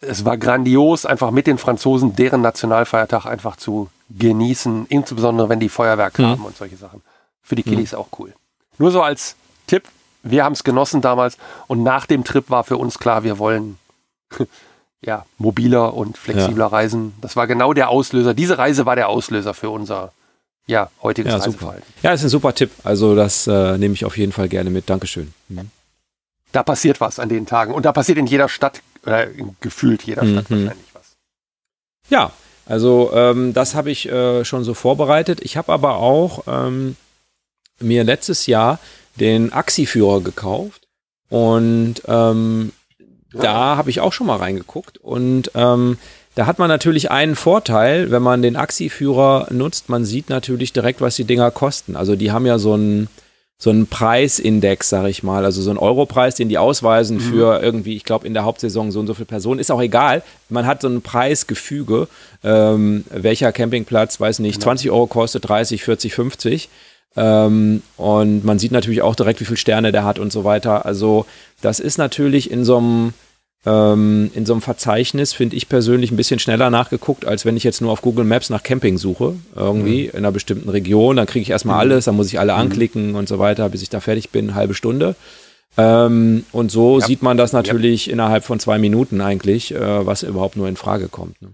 es war grandios, einfach mit den Franzosen deren Nationalfeiertag einfach zu genießen, insbesondere wenn die Feuerwerk mhm. haben und solche Sachen. Für die Kiddies mhm. auch cool. Nur so als Tipp, wir haben es genossen damals und nach dem Trip war für uns klar, wir wollen ja, mobiler und flexibler ja. reisen. Das war genau der Auslöser. Diese Reise war der Auslöser für unser ja, heutiges ja, Reiseverhalten. Super. Ja, ist ein super Tipp. Also das äh, nehme ich auf jeden Fall gerne mit. Dankeschön. Mhm. Da passiert was an den Tagen. Und da passiert in jeder Stadt, oder gefühlt jeder Stadt mhm. wahrscheinlich was. Ja, also ähm, das habe ich äh, schon so vorbereitet. Ich habe aber auch ähm, mir letztes Jahr den Axi-Führer gekauft. Und ähm, da habe ich auch schon mal reingeguckt und ähm, da hat man natürlich einen Vorteil, wenn man den Axi-Führer nutzt, man sieht natürlich direkt, was die Dinger kosten. Also die haben ja so einen so einen Preisindex, sag ich mal, also so einen Europreis, den die ausweisen mhm. für irgendwie, ich glaube in der Hauptsaison so und so viele Personen, ist auch egal. Man hat so ein Preisgefüge, ähm, welcher Campingplatz, weiß nicht, genau. 20 Euro kostet, 30, 40, 50. Ähm, und man sieht natürlich auch direkt, wie viele Sterne der hat und so weiter. Also das ist natürlich in so einem ähm, in so einem Verzeichnis finde ich persönlich ein bisschen schneller nachgeguckt, als wenn ich jetzt nur auf Google Maps nach Camping suche, irgendwie mhm. in einer bestimmten Region. Dann kriege ich erstmal mhm. alles, dann muss ich alle mhm. anklicken und so weiter, bis ich da fertig bin, halbe Stunde. Ähm, und so ja. sieht man das natürlich ja. innerhalb von zwei Minuten eigentlich, äh, was überhaupt nur in Frage kommt. Ne?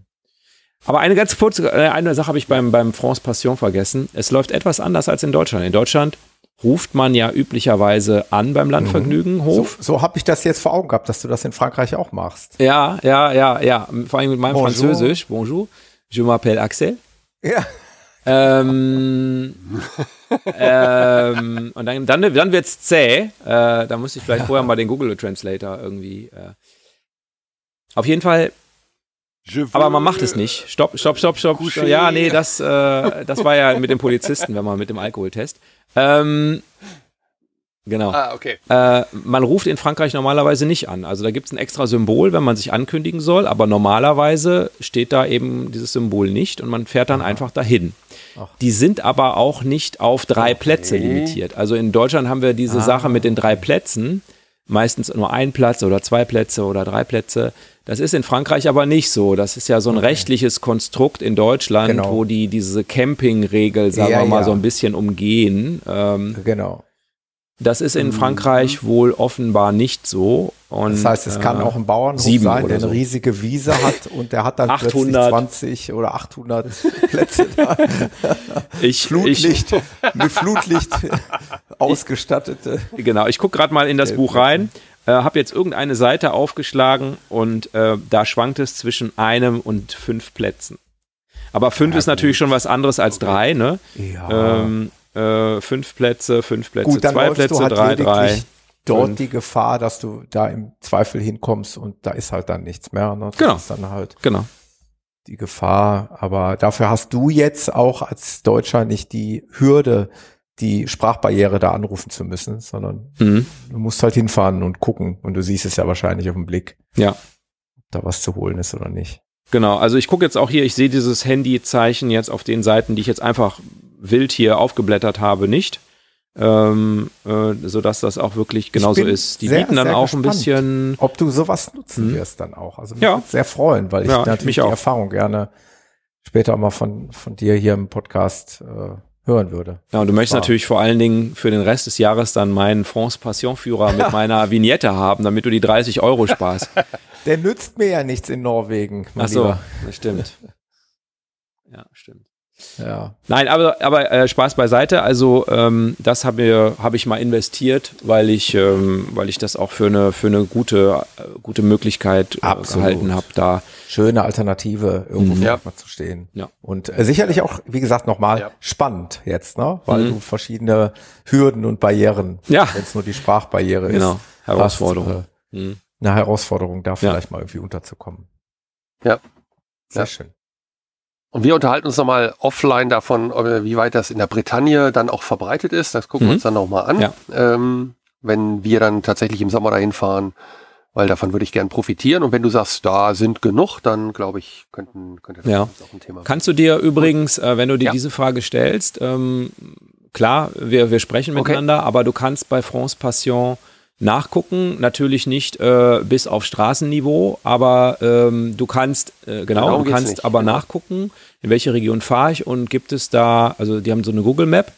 Aber eine ganz kurze, äh, eine Sache habe ich beim, beim France Passion vergessen. Es läuft etwas anders als in Deutschland. In Deutschland ruft man ja üblicherweise an beim Landvergnügenhof. So, so habe ich das jetzt vor Augen gehabt, dass du das in Frankreich auch machst. Ja, ja, ja, ja. Vor allem mit meinem Bonjour. Französisch. Bonjour. Je m'appelle Axel. Ja. Ähm, ähm, und dann, dann, dann wird's zäh. Äh, da muss ich vielleicht vorher mal den Google Translator irgendwie. Äh. Auf jeden Fall, aber man macht es nicht. Stopp, stopp, stopp, stopp. Coucher. Ja, nee, das, äh, das war ja mit dem Polizisten, wenn man mit dem Alkoholtest. Ähm, genau. Ah, okay. Äh, man ruft in Frankreich normalerweise nicht an. Also da gibt es ein extra Symbol, wenn man sich ankündigen soll, aber normalerweise steht da eben dieses Symbol nicht und man fährt dann einfach dahin. Die sind aber auch nicht auf drei Plätze limitiert. Also in Deutschland haben wir diese Sache mit den drei Plätzen, meistens nur ein Platz oder zwei Plätze oder drei Plätze. Das ist in Frankreich aber nicht so. Das ist ja so ein rechtliches Konstrukt in Deutschland, Genau. wo die diese Campingregel, sagen Ja, wir mal, ja. so ein bisschen umgehen. Ähm, Genau. Das ist in Frankreich wohl offenbar nicht so. Und, Das heißt, es kann äh, auch ein Bauernhof sein, der eine so. riesige Wiese hat und der hat dann 800. plötzlich 20 oder 800 Plätze da. ich, ich, Flutlicht, mit Flutlicht ausgestattete. genau, ich gucke gerade mal in das Buch rein, äh, habe jetzt irgendeine Seite aufgeschlagen und äh, da schwankt es zwischen einem und fünf Plätzen. Aber fünf ist natürlich schon was anderes als drei, ne? Ja. Ähm, äh, fünf Plätze, fünf Plätze, Gut, zwei Plätze, halt drei, drei. dort fünf. die Gefahr, dass du da im Zweifel hinkommst und da ist halt dann nichts mehr. Ne? Das Genau. ist dann halt Genau. die Gefahr. Aber dafür hast du jetzt auch als Deutscher nicht die Hürde, die Sprachbarriere da anrufen zu müssen, sondern Mhm. du musst halt hinfahren und gucken und du siehst es ja wahrscheinlich auf den Blick, Ja. ob da was zu holen ist oder nicht. Genau, also ich gucke jetzt auch hier, ich sehe dieses Handy-Zeichen jetzt auf den Seiten, die ich jetzt einfach wild hier aufgeblättert habe, nicht. Ähm, äh, sodass das auch wirklich genauso ist. Die sehr, bieten dann auch ein gespannt. bisschen. Ob du sowas nutzen Mhm. wirst dann auch. Also mich Ja. sehr freuen, weil ich Ja, natürlich die auch. Erfahrung gerne später auch mal von, von dir hier im Podcast äh, hören würde. Ja, und du möchtest Wow. natürlich vor allen Dingen für den Rest des Jahres dann meinen France Passion-Führer mit meiner Vignette haben, damit du die 30 Euro sparst. Der nützt mir ja nichts in Norwegen. Ach so, das stimmt. Ja, stimmt. Ja. Nein, aber, aber äh, Spaß beiseite. Also ähm, das habe hab ich mal investiert, weil ich, ähm, weil ich das auch für eine, für eine gute, äh, gute Möglichkeit äh, gehalten habe, da Schöne Alternative, irgendwo Mhm. vor Ja. Zu stehen. Ja. Und äh, sicherlich auch, wie gesagt, nochmal Ja. spannend jetzt, ne? Weil Mhm. du verschiedene Hürden und Barrieren, Ja. wenn es nur die Sprachbarriere genau ist, Herausforderung. hast, äh, Mhm. eine Herausforderung, da Ja. vielleicht mal irgendwie unterzukommen. Ja. Sehr Ja. schön. Und wir unterhalten uns nochmal offline davon, wie weit das in der Bretagne dann auch verbreitet ist. Das gucken Mhm. wir uns dann nochmal an, Ja. ähm, wenn wir dann tatsächlich im Sommer dahin fahren, weil davon würde ich gern profitieren. Und wenn du sagst, da sind genug, dann glaube ich, könnten, könnte das Ja. auch ein Thema Kannst du dir übrigens, äh, wenn du dir Ja. diese Frage stellst, ähm, klar, wir, wir sprechen Okay. miteinander, aber du kannst bei France Passion nachgucken, natürlich nicht äh, bis auf Straßenniveau, aber ähm, du kannst, äh, genau, Darum du kannst nicht, aber genau. nachgucken, in welche Region fahre ich und gibt es da, also die haben so eine Google Map,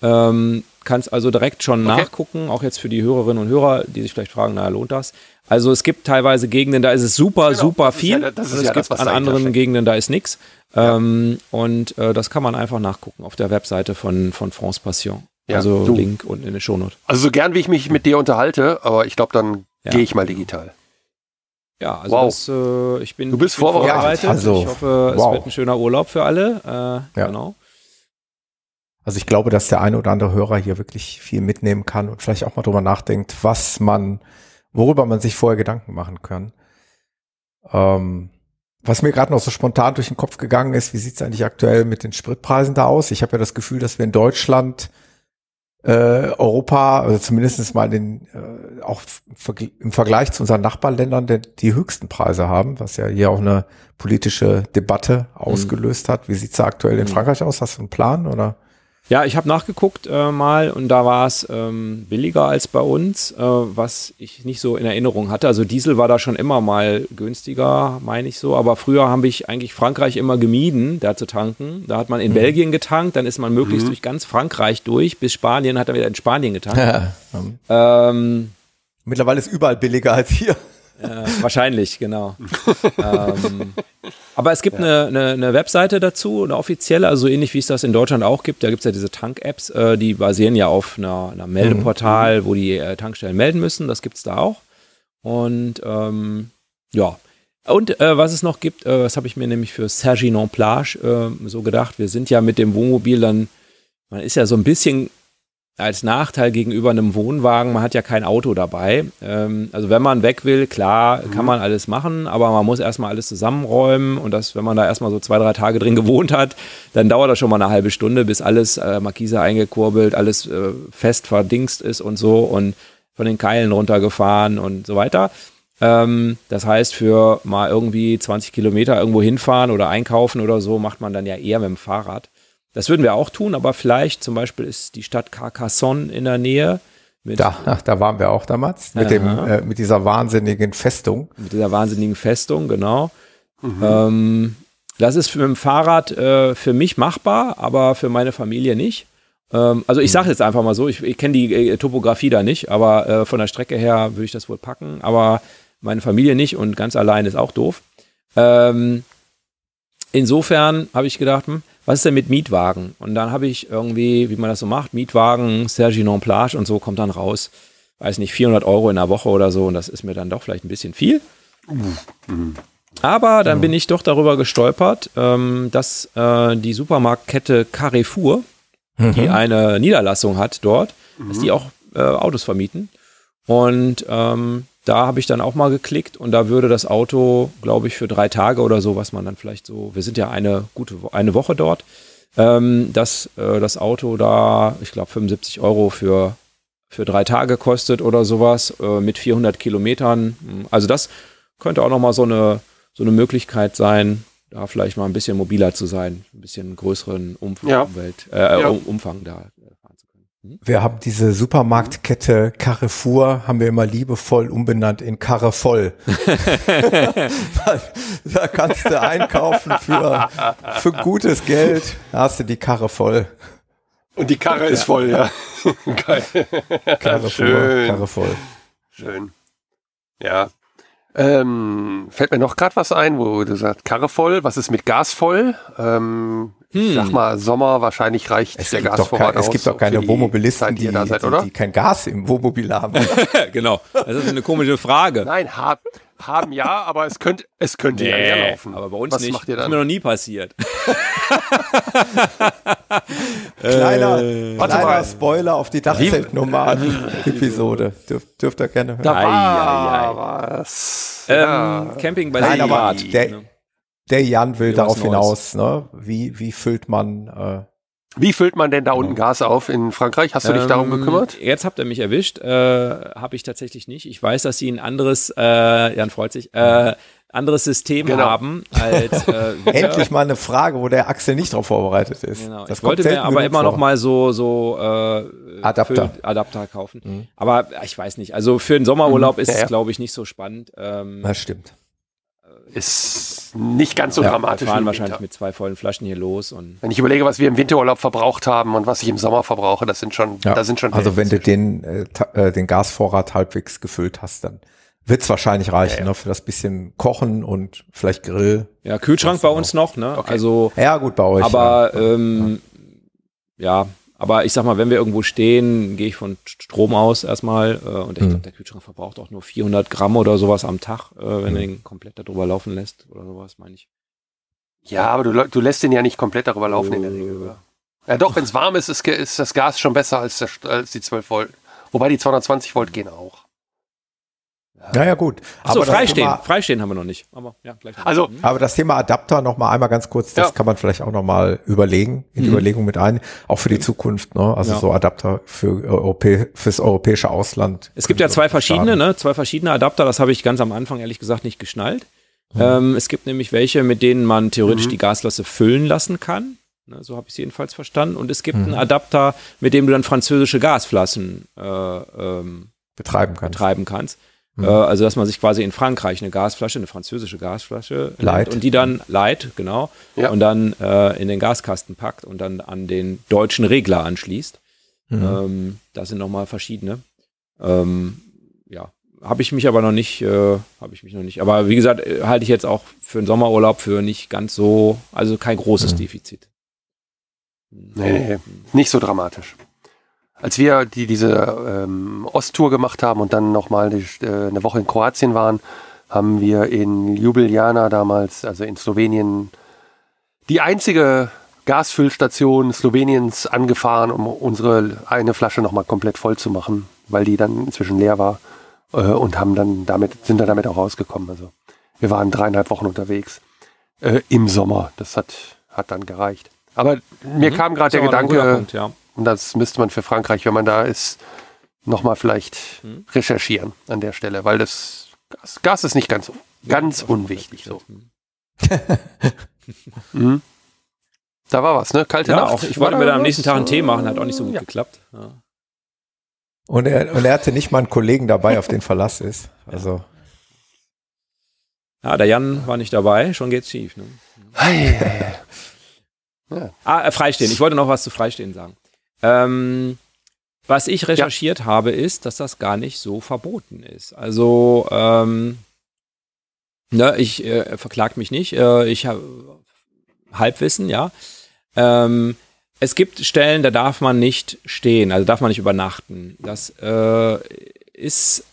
ähm, kannst also direkt schon Okay. nachgucken, auch jetzt für die Hörerinnen und Hörer, die sich vielleicht fragen, na lohnt das? Also es gibt teilweise Gegenden, da ist es super, Genau, super viel. ja- das ist und es ja gibt das, an anderen steckt. Gegenden, da ist nichts. Ähm, und äh, das kann man einfach nachgucken auf der Webseite von, von France Passion. Ja, also du- Link unten in der Shownote. Also so gern wie ich mich mit dir unterhalte, aber ich glaube, dann Ja. gehe ich mal digital. Ja, also Wow. das, äh, ich bin, Du bist vorbereitet. Ja, also, ich hoffe, es wow. wird ein schöner Urlaub für alle. Äh, Ja. Genau. Also ich glaube, dass der eine oder andere Hörer hier wirklich viel mitnehmen kann und vielleicht auch mal drüber nachdenkt, was man, worüber man sich vorher Gedanken machen kann. Ähm, was mir gerade noch so spontan durch den Kopf gegangen ist, wie sieht es eigentlich aktuell mit den Spritpreisen da aus? Ich habe ja das Gefühl, dass wir in Deutschland, äh, Europa, also zumindest mal den, äh, auch im Vergl- im Vergleich zu unseren Nachbarländern der, die höchsten Preise haben, was ja hier auch eine politische Debatte ausgelöst hat. Wie sieht's da aktuell in Mhm. Frankreich aus? Hast du einen Plan oder? Ja, ich habe nachgeguckt äh, mal und da war es ähm, billiger als bei uns, äh, was ich nicht so in Erinnerung hatte. Also Diesel war da schon immer mal günstiger, meine ich so. Aber früher habe ich eigentlich Frankreich immer gemieden, da zu tanken. Da hat man in Belgien getankt, dann ist man möglichst durch ganz Frankreich durch, bis Spanien hat er wieder in Spanien getankt. Ähm, Mittlerweile ist überall billiger als hier. Äh, wahrscheinlich, genau. ähm, aber es gibt ja. eine, eine, eine, Webseite dazu, eine offizielle, also ähnlich wie es das in Deutschland auch gibt. Da gibt es ja diese Tank-Apps, äh, die basieren ja auf einer, einer Meldeportal, mhm. wo die äh, Tankstellen melden müssen. Das gibt es da auch. Und ähm, ja. Und äh, was es noch gibt, äh, das habe ich mir nämlich für Serginon Plage äh, so gedacht. Wir sind ja mit dem Wohnmobil dann, man ist ja so ein bisschen als Nachteil gegenüber einem Wohnwagen, man hat ja kein Auto dabei. Ähm, also wenn man weg will, klar, mhm. kann man alles machen, aber man muss erstmal alles zusammenräumen und das, wenn man da erstmal so zwei, drei Tage drin gewohnt hat, dann dauert das schon mal eine halbe Stunde, bis alles äh, Markise eingekurbelt, alles äh, fest verdingst ist und so und von den Keilen runtergefahren und so weiter. Ähm, das heißt, für mal irgendwie 20 Kilometer irgendwo hinfahren oder einkaufen oder so, macht man dann ja eher mit dem Fahrrad. Das würden wir auch tun, aber vielleicht zum Beispiel ist die Stadt Carcassonne in der Nähe. da, ach, da waren wir auch damals mit, dem, äh, mit dieser wahnsinnigen Festung. Mit dieser wahnsinnigen Festung, genau. Mhm. Ähm, das ist mit dem Fahrrad äh, für mich machbar, aber für meine Familie nicht. Ähm, also ich mhm. sage jetzt einfach mal so, ich, ich kenne die äh, Topografie da nicht, aber äh, von der Strecke her würde ich das wohl packen, aber meine Familie nicht und ganz allein ist auch doof. Ähm, insofern habe ich gedacht, hm, was ist denn mit Mietwagen? Und dann habe ich irgendwie, wie man das so macht, Mietwagen, Sergi Non Plage und so kommt dann raus, weiß nicht, 400 Euro in der Woche oder so und das ist mir dann doch vielleicht ein bisschen viel. Aber dann bin ich doch darüber gestolpert, ähm, dass äh, die Supermarktkette Carrefour, mhm. die eine Niederlassung hat dort, mhm. dass die auch äh, Autos vermieten. Und ähm, da habe ich dann auch mal geklickt und da würde das Auto, glaube ich, für drei Tage oder so, was man dann vielleicht so, wir sind ja eine gute eine Woche dort, ähm, dass äh, das Auto da, ich glaube, 75 Euro für, für drei Tage kostet oder sowas äh, mit 400 Kilometern. Also das könnte auch nochmal so eine, so eine Möglichkeit sein, da vielleicht mal ein bisschen mobiler zu sein, ein bisschen größeren Umf ja. Umwelt, äh, ja. Umfang da hm? Wir haben diese Supermarktkette Carrefour, haben wir immer liebevoll umbenannt in Carrefoll. da kannst du einkaufen für, für gutes Geld, da hast du die Karre voll. Und die Karre ist voll, ja. Geil. Carrefour, Schön. Karre voll. Schön. Ja. Ähm, fällt mir noch gerade was ein, wo du sagst, Karre voll, was ist mit Gas voll? Ähm, hm. Sag mal, Sommer, wahrscheinlich reicht es der Gasvorrat aus. Es gibt doch keine Wohnmobilisten, die, die, seid, die, die, kein Gas im Wohnmobil haben. genau, das ist eine komische Frage. Nein, hab, haben ja, aber es könnte, es könnte nee, ja leer laufen. Aber bei uns Was nicht. Macht ihr dann? Das ist mir noch nie passiert. kleiner äh, kleiner Spoiler auf die Dachzeltnomaden-Episode. Dürf, dürft ihr gerne hören. Da war was. Ähm, ja. Camping bei Nein, aber der, ne? Der Jan will darauf hinaus, ne? Wie, wie füllt man. Äh, wie füllt man denn da unten Gas auf in Frankreich? Hast du dich ähm, darum gekümmert? Jetzt habt ihr mich erwischt. Äh, Habe ich tatsächlich nicht. Ich weiß, dass sie ein anderes, äh, Jan freut sich, äh, anderes System genau. haben als äh, Endlich mal eine Frage, wo der Axel nicht darauf vorbereitet ist. Genau. Das ich wollte mir aber immer vor. noch mal so so äh, Adapter. Adapter kaufen. Mhm. Aber ich weiß nicht. Also für den Sommerurlaub mhm. ist ja, ja. es glaube ich nicht so spannend. Ähm, das stimmt ist nicht ganz so ja, dramatisch. Wir fahren wahrscheinlich mit zwei vollen Flaschen hier los. Und wenn ich überlege, was wir im Winterurlaub verbraucht haben und was ich im Sommer verbrauche, das sind schon, ja, da sind schon. Also wenn du den, äh, äh, den Gasvorrat halbwegs gefüllt hast, dann wird es wahrscheinlich reichen, ja, ja. Ne, für das bisschen Kochen und vielleicht Grill. Ja, Kühlschrank bei uns noch, ne? Okay. Also ja, gut bei euch. Aber ähm, ja, aber ich sag mal, wenn wir irgendwo stehen, gehe ich von Strom aus erstmal. Äh, und ich mhm. glaube, der Kühlschrank verbraucht auch nur 400 Gramm oder sowas am Tag, äh, wenn mhm. er den komplett darüber laufen lässt oder sowas, meine ich. Ja, aber du, du lässt den ja nicht komplett darüber laufen in der Regel. Oder? Ja, doch, wenn es warm ist, ist, ist, das Gas schon besser als, der, als die 12 Volt. Wobei die 220 Volt gehen auch. Ja, ja, gut. Achso, freistehen. Thema, freistehen haben wir noch nicht. Aber, ja, gleich also, mhm. aber das Thema Adapter noch mal einmal ganz kurz, das ja. kann man vielleicht auch noch mal überlegen, in die mhm. Überlegung mit ein, auch für die Zukunft, ne? Also ja. so Adapter für Europä fürs europäische Ausland. Es gibt ja zwei verschiedene, ne? Zwei verschiedene Adapter, das habe ich ganz am Anfang ehrlich gesagt nicht geschnallt. Mhm. Ähm, es gibt nämlich welche, mit denen man theoretisch mhm. die Gaslasse füllen lassen kann. Ne, so habe ich es jedenfalls verstanden. Und es gibt einen mhm. Adapter, mit dem du dann französische Gasflaschen äh, ähm, betreiben kannst. Betreiben kannst. Mhm. Äh, also, dass man sich quasi in Frankreich eine Gasflasche, eine französische Gasflasche Light. und die dann Light, genau, ja. und dann äh, in den Gaskasten packt und dann an den deutschen Regler anschließt. Mhm. Ähm, das sind nochmal verschiedene. Ähm, ja, habe ich mich aber noch nicht, äh, habe ich mich noch nicht. Aber wie gesagt, äh, halte ich jetzt auch für den Sommerurlaub für nicht ganz so, also kein großes Mhm. Defizit. Nee, nee, nicht so dramatisch. Als wir die, diese ähm, Osttour gemacht haben und dann nochmal äh, eine Woche in Kroatien waren, haben wir in Ljubljana damals, also in Slowenien, die einzige Gasfüllstation Sloweniens angefahren, um unsere eine Flasche nochmal komplett voll zu machen, weil die dann inzwischen leer war äh, und haben dann damit, sind dann damit auch rausgekommen. Also wir waren dreieinhalb Wochen unterwegs äh, im Sommer. Das hat, hat dann gereicht. Aber mir Mhm. kam gerade der Gedanke, Punkt, ja. Und das müsste man für Frankreich, wenn man da ist, nochmal vielleicht Hm. recherchieren an der Stelle, weil das Gas, Gas ist nicht ganz, ganz unwichtig. So. Mhm. Da war was, ne? Kalte Ja, Nacht. auch ich wollte da mir dann am nächsten Tag einen Tee machen, hat auch nicht so gut Ja. geklappt. Ja. Und er, und er hatte nicht mal einen Kollegen dabei, auf den Verlass ist. Also, ja, der Jan war nicht dabei, schon geht's schief. Ne? Ah, äh, Freistehen. Ich wollte noch was zu Freistehen sagen. Ähm, was ich recherchiert habe, ist, dass das gar nicht so verboten ist. Also, ähm, ne, ich äh, verklag mich nicht. Äh, ich habe Halbwissen, ja. Ähm, es gibt Stellen, da darf man nicht stehen, also darf man nicht übernachten. Das äh, ist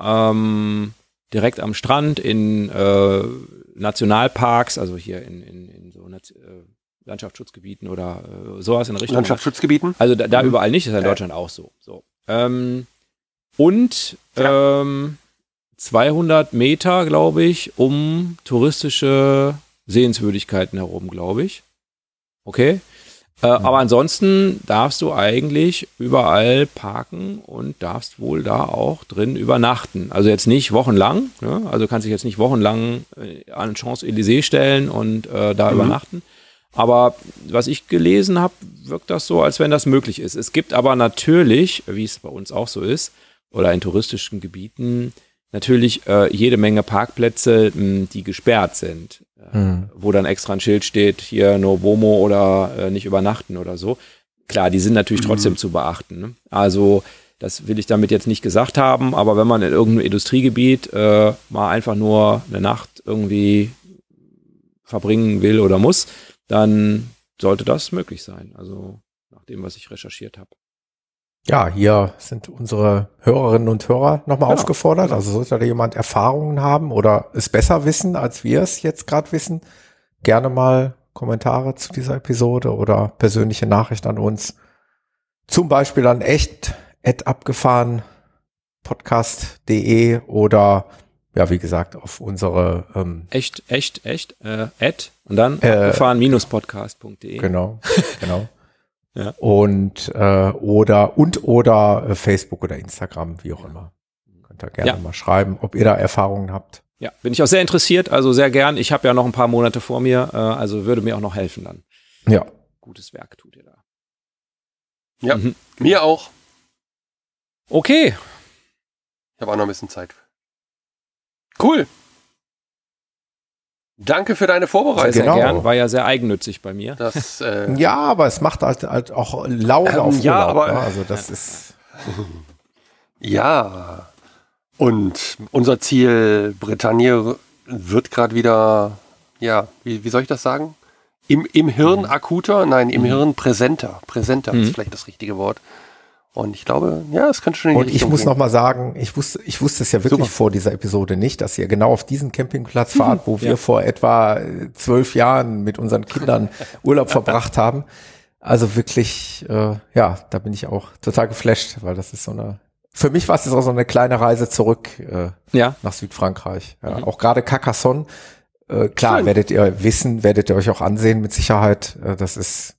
ähm, direkt am Strand in äh, Nationalparks, also hier in, in, in so äh, Landschaftsschutzgebieten oder äh, sowas in Richtung. Landschaftsschutzgebieten. Also da, da Mhm. überall nicht, das ist ja in Ja. Deutschland auch so. so. Ähm, und ähm, 200 Meter, glaube ich, um touristische Sehenswürdigkeiten herum, glaube ich. Okay. Äh, Aber ansonsten darfst du eigentlich überall parken und darfst wohl da auch drin übernachten. Also jetzt nicht wochenlang, ne? also kannst dich jetzt nicht wochenlang äh, an Champs-Élysées stellen und äh, da Mhm. übernachten. Aber was ich gelesen habe, wirkt das so, als wenn das möglich ist. Es gibt aber natürlich, wie es bei uns auch so ist, oder in touristischen Gebieten, natürlich äh, jede Menge Parkplätze, mh, die gesperrt sind, äh, Hm. wo dann extra ein Schild steht, hier no Bomo oder äh, nicht übernachten oder so. Klar, die sind natürlich Mhm. trotzdem zu beachten. Ne? Also das will ich damit jetzt nicht gesagt haben, aber wenn man in irgendeinem Industriegebiet äh, mal einfach nur eine Nacht irgendwie verbringen will oder muss, dann sollte das möglich sein. Also nach dem, was ich recherchiert habe. ja, hier sind unsere Hörerinnen und Hörer nochmal Genau, aufgefordert. genau. Also sollte da jemand Erfahrungen haben oder es besser wissen, als wir es jetzt gerade wissen, gerne mal Kommentare zu dieser Episode oder persönliche Nachricht an uns. Zum Beispiel an echt abgefahren podcast.de oder ja, wie gesagt, auf unsere ähm, Echt, echt, echt, äh, Ad und dann Äh, gefahren-podcast.de. Genau, genau. Ja. Und äh, oder und oder äh, Facebook oder Instagram, wie auch immer. Könnt ihr gerne Ja. mal schreiben, ob ihr da Erfahrungen habt. Ja, bin ich auch sehr interessiert, also sehr gern. Ich habe ja noch ein paar Monate vor mir, äh, also würde mir auch noch helfen dann. Ja. Gutes Werk tut ihr da. Ja. Mhm. Mir auch. Okay, Ich habe auch noch ein bisschen Zeit. Cool. Danke für deine Vorbereitung. sehr Genau. gern. War ja sehr eigennützig bei mir. Das, äh, Ja, aber es macht halt, halt auch Laune Ähm, auf ja, Urlaub. aber- ne? Also das ist Ja. Und unser Ziel Bretagne wird gerade wieder, ja, wie, wie soll ich das sagen? Im, im Hirn akuter? Nein, im Hirn präsenter. Präsenter Mhm. ist vielleicht das richtige Wort. Und ich glaube, ja, es könnte schon in die und ich Richtung muss gehen. noch mal sagen, ich wusste, ich wusste es ja wirklich Super. vor dieser Episode nicht, dass ihr genau auf diesen Campingplatz fahrt, wo wir Ja. vor etwa äh, zwölf Jahren mit unseren Kindern Urlaub verbracht haben. Also wirklich, äh, ja, da bin ich auch total geflasht, weil das ist so eine, für mich war es jetzt auch so eine kleine Reise zurück äh, Ja, nach Südfrankreich. Ja, Mhm. Auch gerade Carcassonne, äh, klar, Schön. werdet ihr wissen, werdet ihr euch auch ansehen mit Sicherheit. Äh, das ist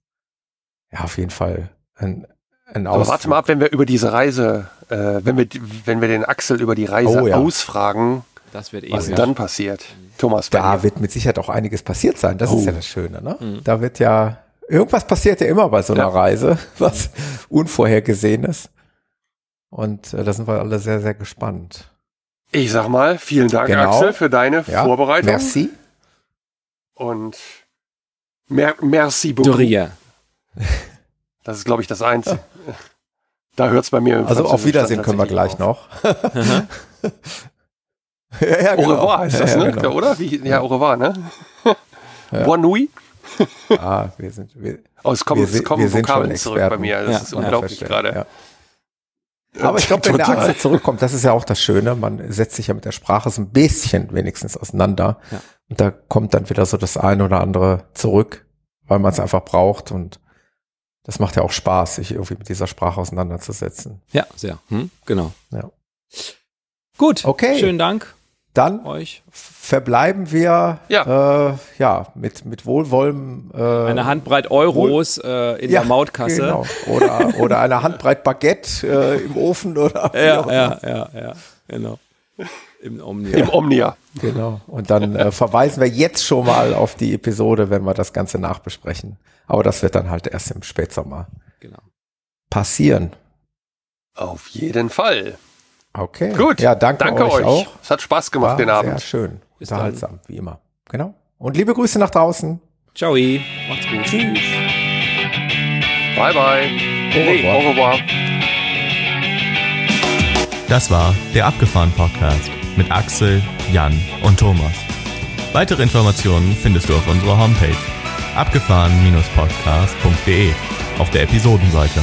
ja auf jeden Fall ein Aber warte mal ab, wenn wir über diese Reise, äh, wenn wir, wenn wir den Axel über die Reise Oh ja. ausfragen, das wird was dann passiert. Thomas, Da wird mit Sicherheit auch einiges passiert sein. Das ist Oh. ja das Schöne. Ne? Mhm. Da wird ja, irgendwas passiert ja immer bei so einer Ja. Reise, was Unvorhergesehenes. Und äh, da sind wir alle sehr, sehr gespannt. Ich sag mal, vielen Dank, Genau. Axel, für deine Ja, Vorbereitung. Merci. Und mer merci beaucoup. Das ist, glaube ich, das Einzige. Da hört es bei mir Also auf Wiedersehen können wir gleich auf. noch. ja, ja, Au revoir heißt das, Ja, ne? ja, genau. Oder? Wie, ja, au revoir, ne? Bonne nuit. Ah, wir sind, wir, Oh, es kommen, wir, es kommen wir sind schon Vokabeln zurück bei mir. Das Ja, ist ja, unglaublich gerade. ja. Aber ich glaube, wenn der. Axel zurückkommt, das ist ja auch das Schöne, man setzt sich ja mit der Sprache so ein bisschen wenigstens auseinander. Ja. Und da kommt dann wieder so das eine oder andere zurück, weil man es einfach braucht. Und das macht ja auch Spaß, sich irgendwie mit dieser Sprache auseinanderzusetzen. Ja, sehr. Hm? Genau. Ja. Gut. Okay. Schönen Dank Dann euch. verbleiben wir Ja. äh, ja mit, mit Wohlwollen. Äh, Eine Handbreit Euros äh, in ja, der Mautkasse. Genau. Oder, oder eine Handbreit Baguette äh, im Ofen oder Ja, ja, ja, ja, genau. Im Omnia. Im Omnia. Genau. Und dann äh, verweisen wir jetzt schon mal auf die Episode, wenn wir das Ganze nachbesprechen. Aber das wird dann halt erst im Spätsommer Genau. passieren. Auf jeden Fall. Okay. Gut. Ja, danke, Danke euch, euch. auch. Es hat Spaß gemacht War den Sehr Abend. schön. Bis Unterhaltsam, wie immer. Genau. Und liebe Grüße nach draußen. Ciao. Macht's gut. Tschüss. Bye, bye. Nee, revoir. au revoir. Das war der Abgefahren Podcast mit Axel, Jan und Thomas. Weitere Informationen findest du auf unserer Homepage abgefahren-podcast.de auf der Episodenseite.